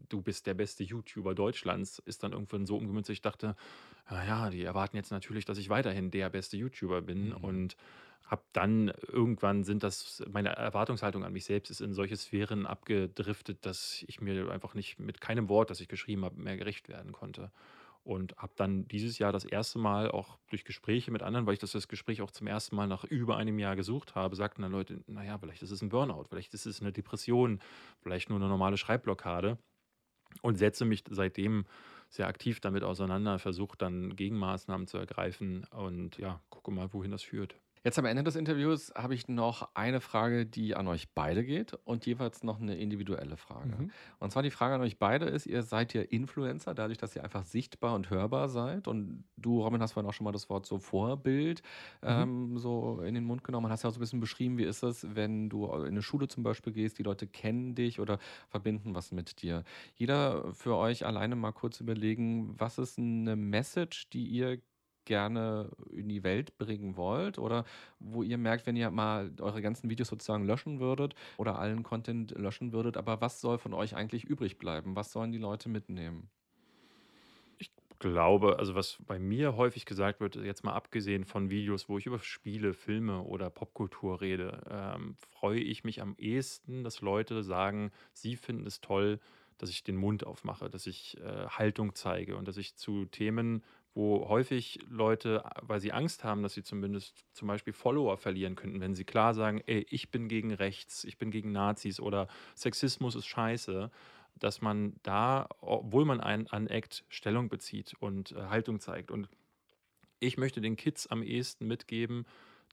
du bist der beste YouTuber Deutschlands, ist dann irgendwann so umgemünzt. Ich dachte, naja, die erwarten jetzt natürlich, dass ich weiterhin der beste YouTuber bin mhm. und habe dann irgendwann sind das, meine Erwartungshaltung an mich selbst ist in solche Sphären abgedriftet, dass ich mir einfach nicht mit keinem Wort, das ich geschrieben habe, mehr gerecht werden konnte und habe dann dieses Jahr das erste Mal auch durch Gespräche mit anderen, weil ich das, das Gespräch auch zum ersten Mal nach über einem Jahr gesucht habe, sagten dann Leute, naja, vielleicht ist es ein Burnout, vielleicht ist es eine Depression, vielleicht nur eine normale Schreibblockade und setze mich seitdem sehr aktiv damit auseinander, versuche dann Gegenmaßnahmen zu ergreifen und ja, gucke mal, wohin das führt. Jetzt am Ende des Interviews habe ich noch eine Frage, die an euch beide geht und jeweils noch eine individuelle Frage. Mhm. Und zwar die Frage an euch beide ist, ihr seid ja Influencer, dadurch, dass ihr einfach sichtbar und hörbar seid. Und du, Robin, hast vorhin auch schon mal das Wort so Vorbild mhm. ähm, so in den Mund genommen. Man hast ja auch so ein bisschen beschrieben, wie ist es, wenn du in eine Schule zum Beispiel gehst, die Leute kennen dich oder verbinden was mit dir. Jeder für euch alleine mal kurz überlegen, was ist eine Message, die ihr gerne in die Welt bringen wollt oder wo ihr merkt, wenn ihr mal eure ganzen Videos sozusagen löschen würdet oder allen Content löschen würdet, aber was soll von euch eigentlich übrig bleiben? Was sollen die Leute mitnehmen? Ich glaube, also was bei mir häufig gesagt wird, jetzt mal abgesehen von Videos, wo ich über Spiele, Filme oder Popkultur rede, ähm, freue ich mich am ehesten, dass Leute sagen, sie finden es toll, dass ich den Mund aufmache, dass ich äh, Haltung zeige und dass ich zu Themen wo häufig Leute, weil sie Angst haben, dass sie zumindest zum Beispiel Follower verlieren könnten, wenn sie klar sagen, ey, ich bin gegen rechts, ich bin gegen Nazis oder Sexismus ist scheiße, dass man da, obwohl man einen aneckt, Stellung bezieht und äh, Haltung zeigt. Und ich möchte den Kids am ehesten mitgeben,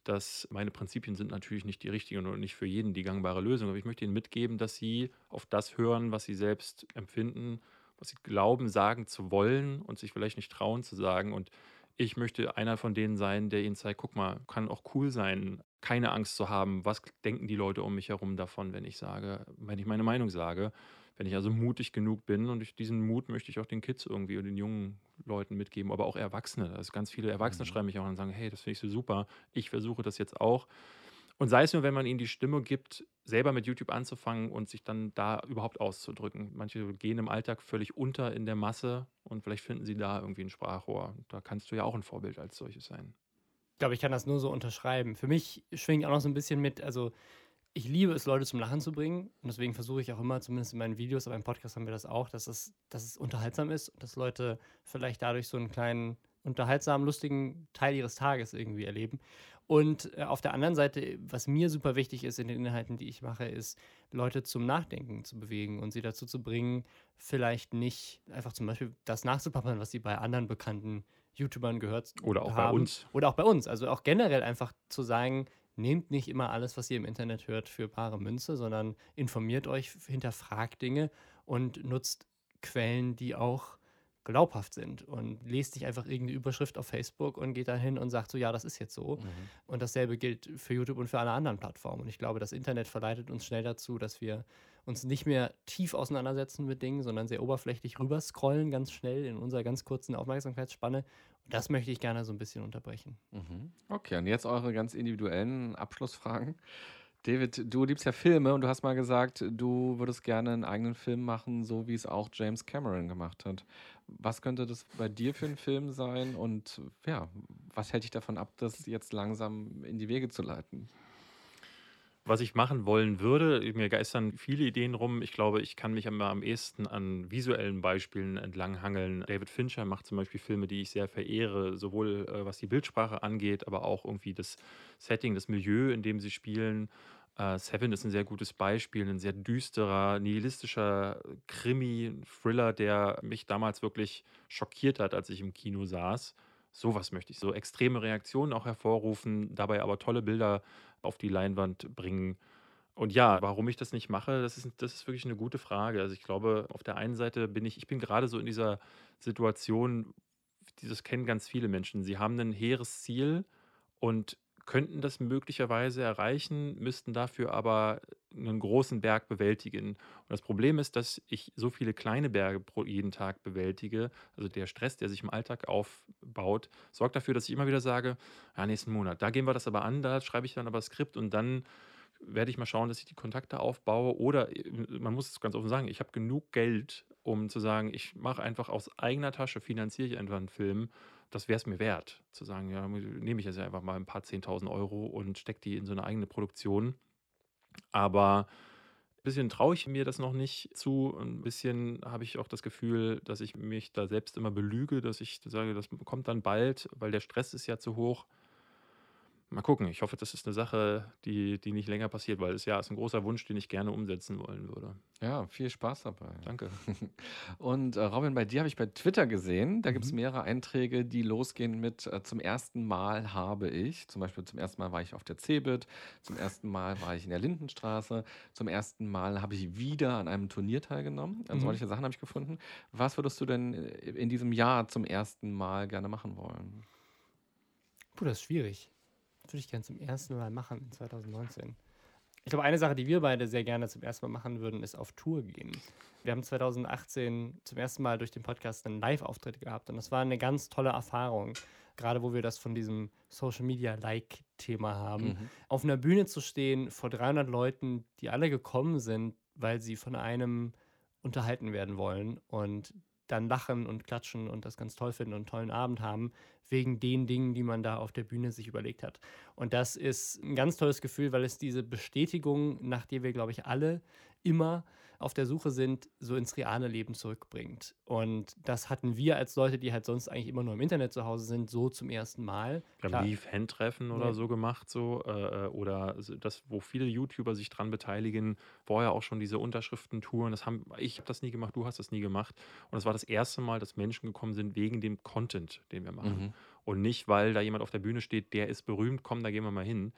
dass meine Prinzipien sind natürlich nicht die richtigen und nicht für jeden die gangbare Lösung, aber ich möchte ihnen mitgeben, dass sie auf das hören, was sie selbst empfinden, was sie glauben, sagen zu wollen und sich vielleicht nicht trauen zu sagen. Und ich möchte einer von denen sein, der ihnen zeigt, guck mal, kann auch cool sein, keine Angst zu haben. Was denken die Leute um mich herum davon, wenn ich sage, wenn ich meine Meinung sage? Wenn ich also mutig genug bin und ich, diesen Mut möchte ich auch den Kids irgendwie und den jungen Leuten mitgeben, aber auch Erwachsene. Also ganz viele Erwachsene mhm. schreiben mich auch und sagen, hey, das finde ich so super. Ich versuche das jetzt auch. Und sei es nur, wenn man ihnen die Stimme gibt, selber mit YouTube anzufangen und sich dann da überhaupt auszudrücken. Manche gehen im Alltag völlig unter in der Masse und vielleicht finden sie da irgendwie ein Sprachrohr. Da kannst du ja auch ein Vorbild als solches sein. Ich glaube, ich kann das nur so unterschreiben. Für mich schwingt auch noch so ein bisschen mit, also ich liebe es, Leute zum Lachen zu bringen. Und deswegen versuche ich auch immer, zumindest in meinen Videos, aber im Podcast haben wir das auch, dass es, dass es unterhaltsam ist und dass Leute vielleicht dadurch so einen kleinen unterhaltsamen, lustigen Teil ihres Tages irgendwie erleben. Und äh, auf der anderen Seite, was mir super wichtig ist in den Inhalten, die ich mache, ist, Leute zum Nachdenken zu bewegen und sie dazu zu bringen, vielleicht nicht einfach zum Beispiel das nachzupappern, was sie bei anderen bekannten YouTubern gehört Oder auch haben. bei uns. Oder auch bei uns. Also auch generell einfach zu sagen, nehmt nicht immer alles, was ihr im Internet hört, für bare Münze, sondern informiert euch, hinterfragt Dinge und nutzt Quellen, die auch glaubhaft sind und lest nicht einfach irgendeine Überschrift auf Facebook und geht dann hin und sagt so, ja, das ist jetzt so. Mhm. Und dasselbe gilt für YouTube und für alle anderen Plattformen. Und ich glaube, das Internet verleitet uns schnell dazu, dass wir uns nicht mehr tief auseinandersetzen mit Dingen, sondern sehr oberflächlich rüberscrollen, ganz schnell in unserer ganz kurzen Aufmerksamkeitsspanne. Und das möchte ich gerne so ein bisschen unterbrechen. Mhm. Okay, und jetzt eure ganz individuellen Abschlussfragen. David, du liebst ja Filme und du hast mal gesagt, du würdest gerne einen eigenen Film machen, so wie es auch James Cameron gemacht hat. Was könnte das bei dir für ein Film sein und ja, was hält dich davon ab, das jetzt langsam in die Wege zu leiten? Was ich machen wollen würde, mir geistern viele Ideen rum. Ich glaube, ich kann mich am ehesten an visuellen Beispielen entlanghangeln. David Fincher macht zum Beispiel Filme, die ich sehr verehre, sowohl äh, was die Bildsprache angeht, aber auch irgendwie das Setting, das Milieu, in dem sie spielen. Uh, Seven ist ein sehr gutes Beispiel, ein sehr düsterer, nihilistischer Krimi, Thriller, der mich damals wirklich schockiert hat, als ich im Kino saß. Sowas möchte ich, so extreme Reaktionen auch hervorrufen, dabei aber tolle Bilder auf die Leinwand bringen. Und ja, warum ich das nicht mache, das ist, das ist wirklich eine gute Frage. Also ich glaube, auf der einen Seite bin ich, ich bin gerade so in dieser Situation, das kennen ganz viele Menschen. Sie haben ein hehres Ziel und könnten das möglicherweise erreichen, müssten dafür aber einen großen Berg bewältigen. Und das Problem ist, dass ich so viele kleine Berge pro jeden Tag bewältige. Also der Stress, der sich im Alltag aufbaut, sorgt dafür, dass ich immer wieder sage, ja, nächsten Monat, da gehen wir das aber an, da schreibe ich dann aber Skript und dann werde ich mal schauen, dass ich die Kontakte aufbaue. Oder man muss es ganz offen sagen, ich habe genug Geld, um zu sagen, ich mache einfach aus eigener Tasche, finanziere ich einfach einen Film das wäre es mir wert, zu sagen, ja, nehme ich jetzt einfach mal ein paar 10.000 Euro und stecke die in so eine eigene Produktion. Aber ein bisschen traue ich mir das noch nicht zu. Ein bisschen habe ich auch das Gefühl, dass ich mich da selbst immer belüge, dass ich sage, das kommt dann bald, weil der Stress ist ja zu hoch. Mal gucken. Ich hoffe, das ist eine Sache, die, die nicht länger passiert, weil es ja ist ein großer Wunsch, den ich gerne umsetzen wollen würde. Ja, viel Spaß dabei. Danke. (laughs) Und äh, Robin, bei dir habe ich bei Twitter gesehen, da mhm. gibt es mehrere Einträge, die losgehen mit äh, zum ersten Mal habe ich, zum Beispiel zum ersten Mal war ich auf der Cebit, zum ersten Mal war ich in der Lindenstraße, zum ersten Mal habe ich wieder an einem Turnier teilgenommen. Also mhm. solche Sachen habe ich gefunden. Was würdest du denn in diesem Jahr zum ersten Mal gerne machen wollen? Puh, das ist schwierig. Würde ich gerne zum ersten Mal machen in 2019. Ich glaube, eine Sache, die wir beide sehr gerne zum ersten Mal machen würden, ist auf Tour gehen. Wir haben 2018 zum ersten Mal durch den Podcast einen Live-Auftritt gehabt und das war eine ganz tolle Erfahrung. Gerade wo wir das von diesem Social Media Like-Thema haben. Mhm. Auf einer Bühne zu stehen vor 300 Leuten, die alle gekommen sind, weil sie von einem unterhalten werden wollen und dann lachen und klatschen und das ganz toll finden und einen tollen Abend haben, wegen den Dingen, die man da auf der Bühne sich überlegt hat. Und das ist ein ganz tolles Gefühl, weil es diese Bestätigung, nach der wir, glaube ich, alle immer auf der Suche sind, so ins reale Leben zurückbringt. Und das hatten wir als Leute, die halt sonst eigentlich immer nur im Internet zu Hause sind, so zum ersten Mal. Wir haben nie Fan-Treffen oder ja. so gemacht, so äh, äh oder das, wo viele YouTuber sich dran beteiligen, vorher auch schon diese Unterschriftentouren. Das haben, ich habe das nie gemacht, du hast das nie gemacht. Und es war das erste Mal, dass Menschen gekommen sind wegen dem Content, den wir machen. Mhm. Und nicht, weil da jemand auf der Bühne steht, der ist berühmt, komm, da gehen wir mal hin.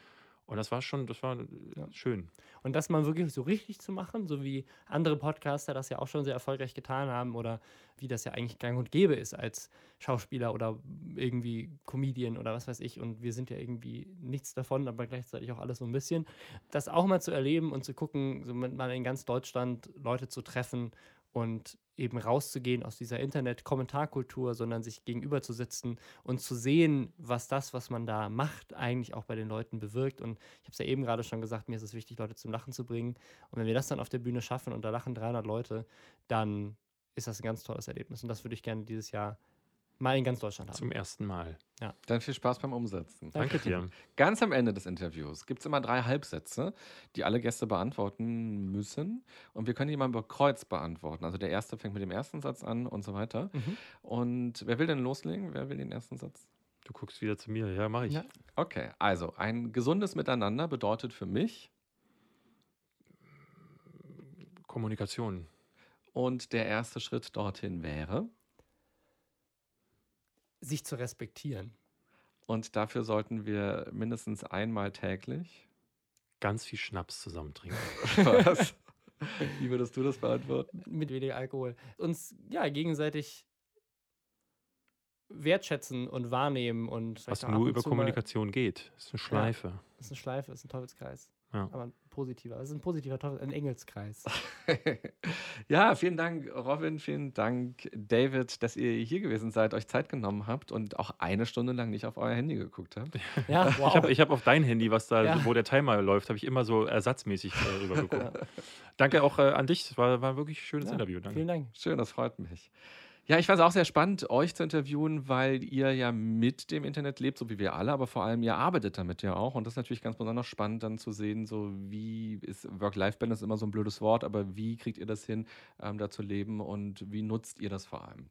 Und das war schon, das war ja. schön. Und das mal wirklich so richtig zu machen, so wie andere Podcaster das ja auch schon sehr erfolgreich getan haben oder wie das ja eigentlich gang und gäbe ist als Schauspieler oder irgendwie Comedian oder was weiß ich. Und wir sind ja irgendwie nichts davon, aber gleichzeitig auch alles so ein bisschen. Das auch mal zu erleben und zu gucken, so mal in ganz Deutschland Leute zu treffen und eben rauszugehen aus dieser Internet-Kommentarkultur, sondern sich gegenüber zu sitzen und zu sehen, was das, was man da macht, eigentlich auch bei den Leuten bewirkt. Und ich habe es ja eben gerade schon gesagt, mir ist es wichtig, Leute zum Lachen zu bringen. Und wenn wir das dann auf der Bühne schaffen und da lachen 300 Leute, dann ist das ein ganz tolles Erlebnis. Und das würde ich gerne dieses Jahr mal in ganz Deutschland haben. Zum ersten Mal. Ja. Dann viel Spaß beim Umsetzen. Danke dir. Ganz am Ende des Interviews gibt es immer drei Halbsätze, die alle Gäste beantworten müssen. Und wir können die mal über Kreuz beantworten. Also der erste fängt mit dem ersten Satz an und so weiter. Mhm. Und wer will denn loslegen? Wer will den ersten Satz? Du guckst wieder zu mir. Ja, mache ich. Ja. Okay, also ein gesundes Miteinander bedeutet für mich Kommunikation. Und der erste Schritt dorthin wäre? Sich zu respektieren. Und dafür sollten wir mindestens einmal täglich ganz viel Schnaps zusammen trinken. (laughs) Was? Wie würdest du das beantworten? Mit weniger Alkohol. Uns ja gegenseitig wertschätzen und wahrnehmen und was nur über Kommunikation geht. Das ist eine Schleife. Ja, das ist eine Schleife, das ist ein Teufelskreis. Ja. Aber positiver. Das ist ein positiver Teufel, ein Engelskreis. (laughs) ja, vielen Dank, Robin. Vielen Dank, David, dass ihr hier gewesen seid, euch Zeit genommen habt und auch eine Stunde lang nicht auf euer Handy geguckt habt. (laughs) Ja, wow. Ich habe hab auf dein Handy, was da, ja. wo der Timer läuft, habe ich immer so ersatzmäßig äh, rüber geguckt. (laughs) Danke auch äh, an dich. Es war, war wirklich ein schönes ja, Interview. Danke. Vielen Dank. Schön, das freut mich. Ja, ich fand es auch sehr spannend, euch zu interviewen, weil ihr ja mit dem Internet lebt, so wie wir alle, aber vor allem ihr arbeitet damit ja auch. Und das ist natürlich ganz besonders spannend, dann zu sehen, so wie ist Work-Life-Balance immer so ein blödes Wort, aber wie kriegt ihr das hin, ähm, da zu leben und wie nutzt ihr das vor allem?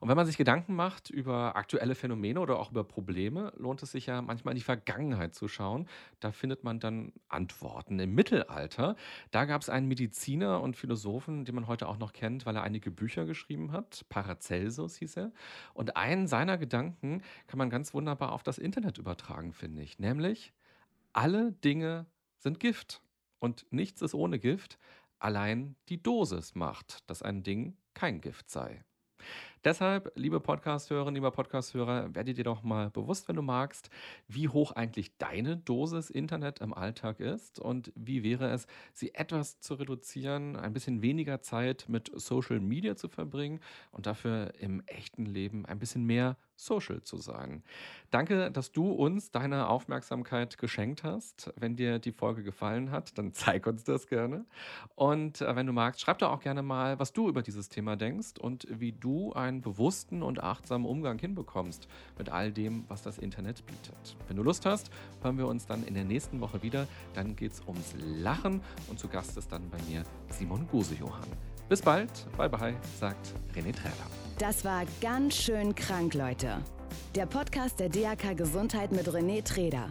Und wenn man sich Gedanken macht über aktuelle Phänomene oder auch über Probleme, lohnt es sich ja manchmal in die Vergangenheit zu schauen. Da findet man dann Antworten. Im Mittelalter, da gab es einen Mediziner und Philosophen, den man heute auch noch kennt, weil er einige Bücher geschrieben hat. Paracelsus hieß er. Und einen seiner Gedanken kann man ganz wunderbar auf das Internet übertragen, finde ich. Nämlich, alle Dinge sind Gift. Und nichts ist ohne Gift. Allein die Dosis macht, dass ein Ding kein Gift sei. Deshalb, liebe Podcast-Hörerinnen, lieber Podcast-Hörer, werde dir doch mal bewusst, wenn du magst, wie hoch eigentlich deine Dosis Internet im Alltag ist und wie wäre es, sie etwas zu reduzieren, ein bisschen weniger Zeit mit Social Media zu verbringen und dafür im echten Leben ein bisschen mehr social zu sein. Danke, dass du uns deine Aufmerksamkeit geschenkt hast. Wenn dir die Folge gefallen hat, dann (laughs) zeig uns das gerne. Und äh, wenn du magst, schreib doch auch gerne mal, was du über dieses Thema denkst und wie du einen bewussten und achtsamen Umgang hinbekommst mit all dem, was das Internet bietet. Wenn du Lust hast, hören wir uns dann in der nächsten Woche wieder. Dann geht es ums Lachen und zu Gast ist dann bei mir Simon Guse-Johann. Bis bald, bye bye, sagt René Träder. Das war ganz schön krank, Leute. Der Podcast der DAK Gesundheit mit René Treder.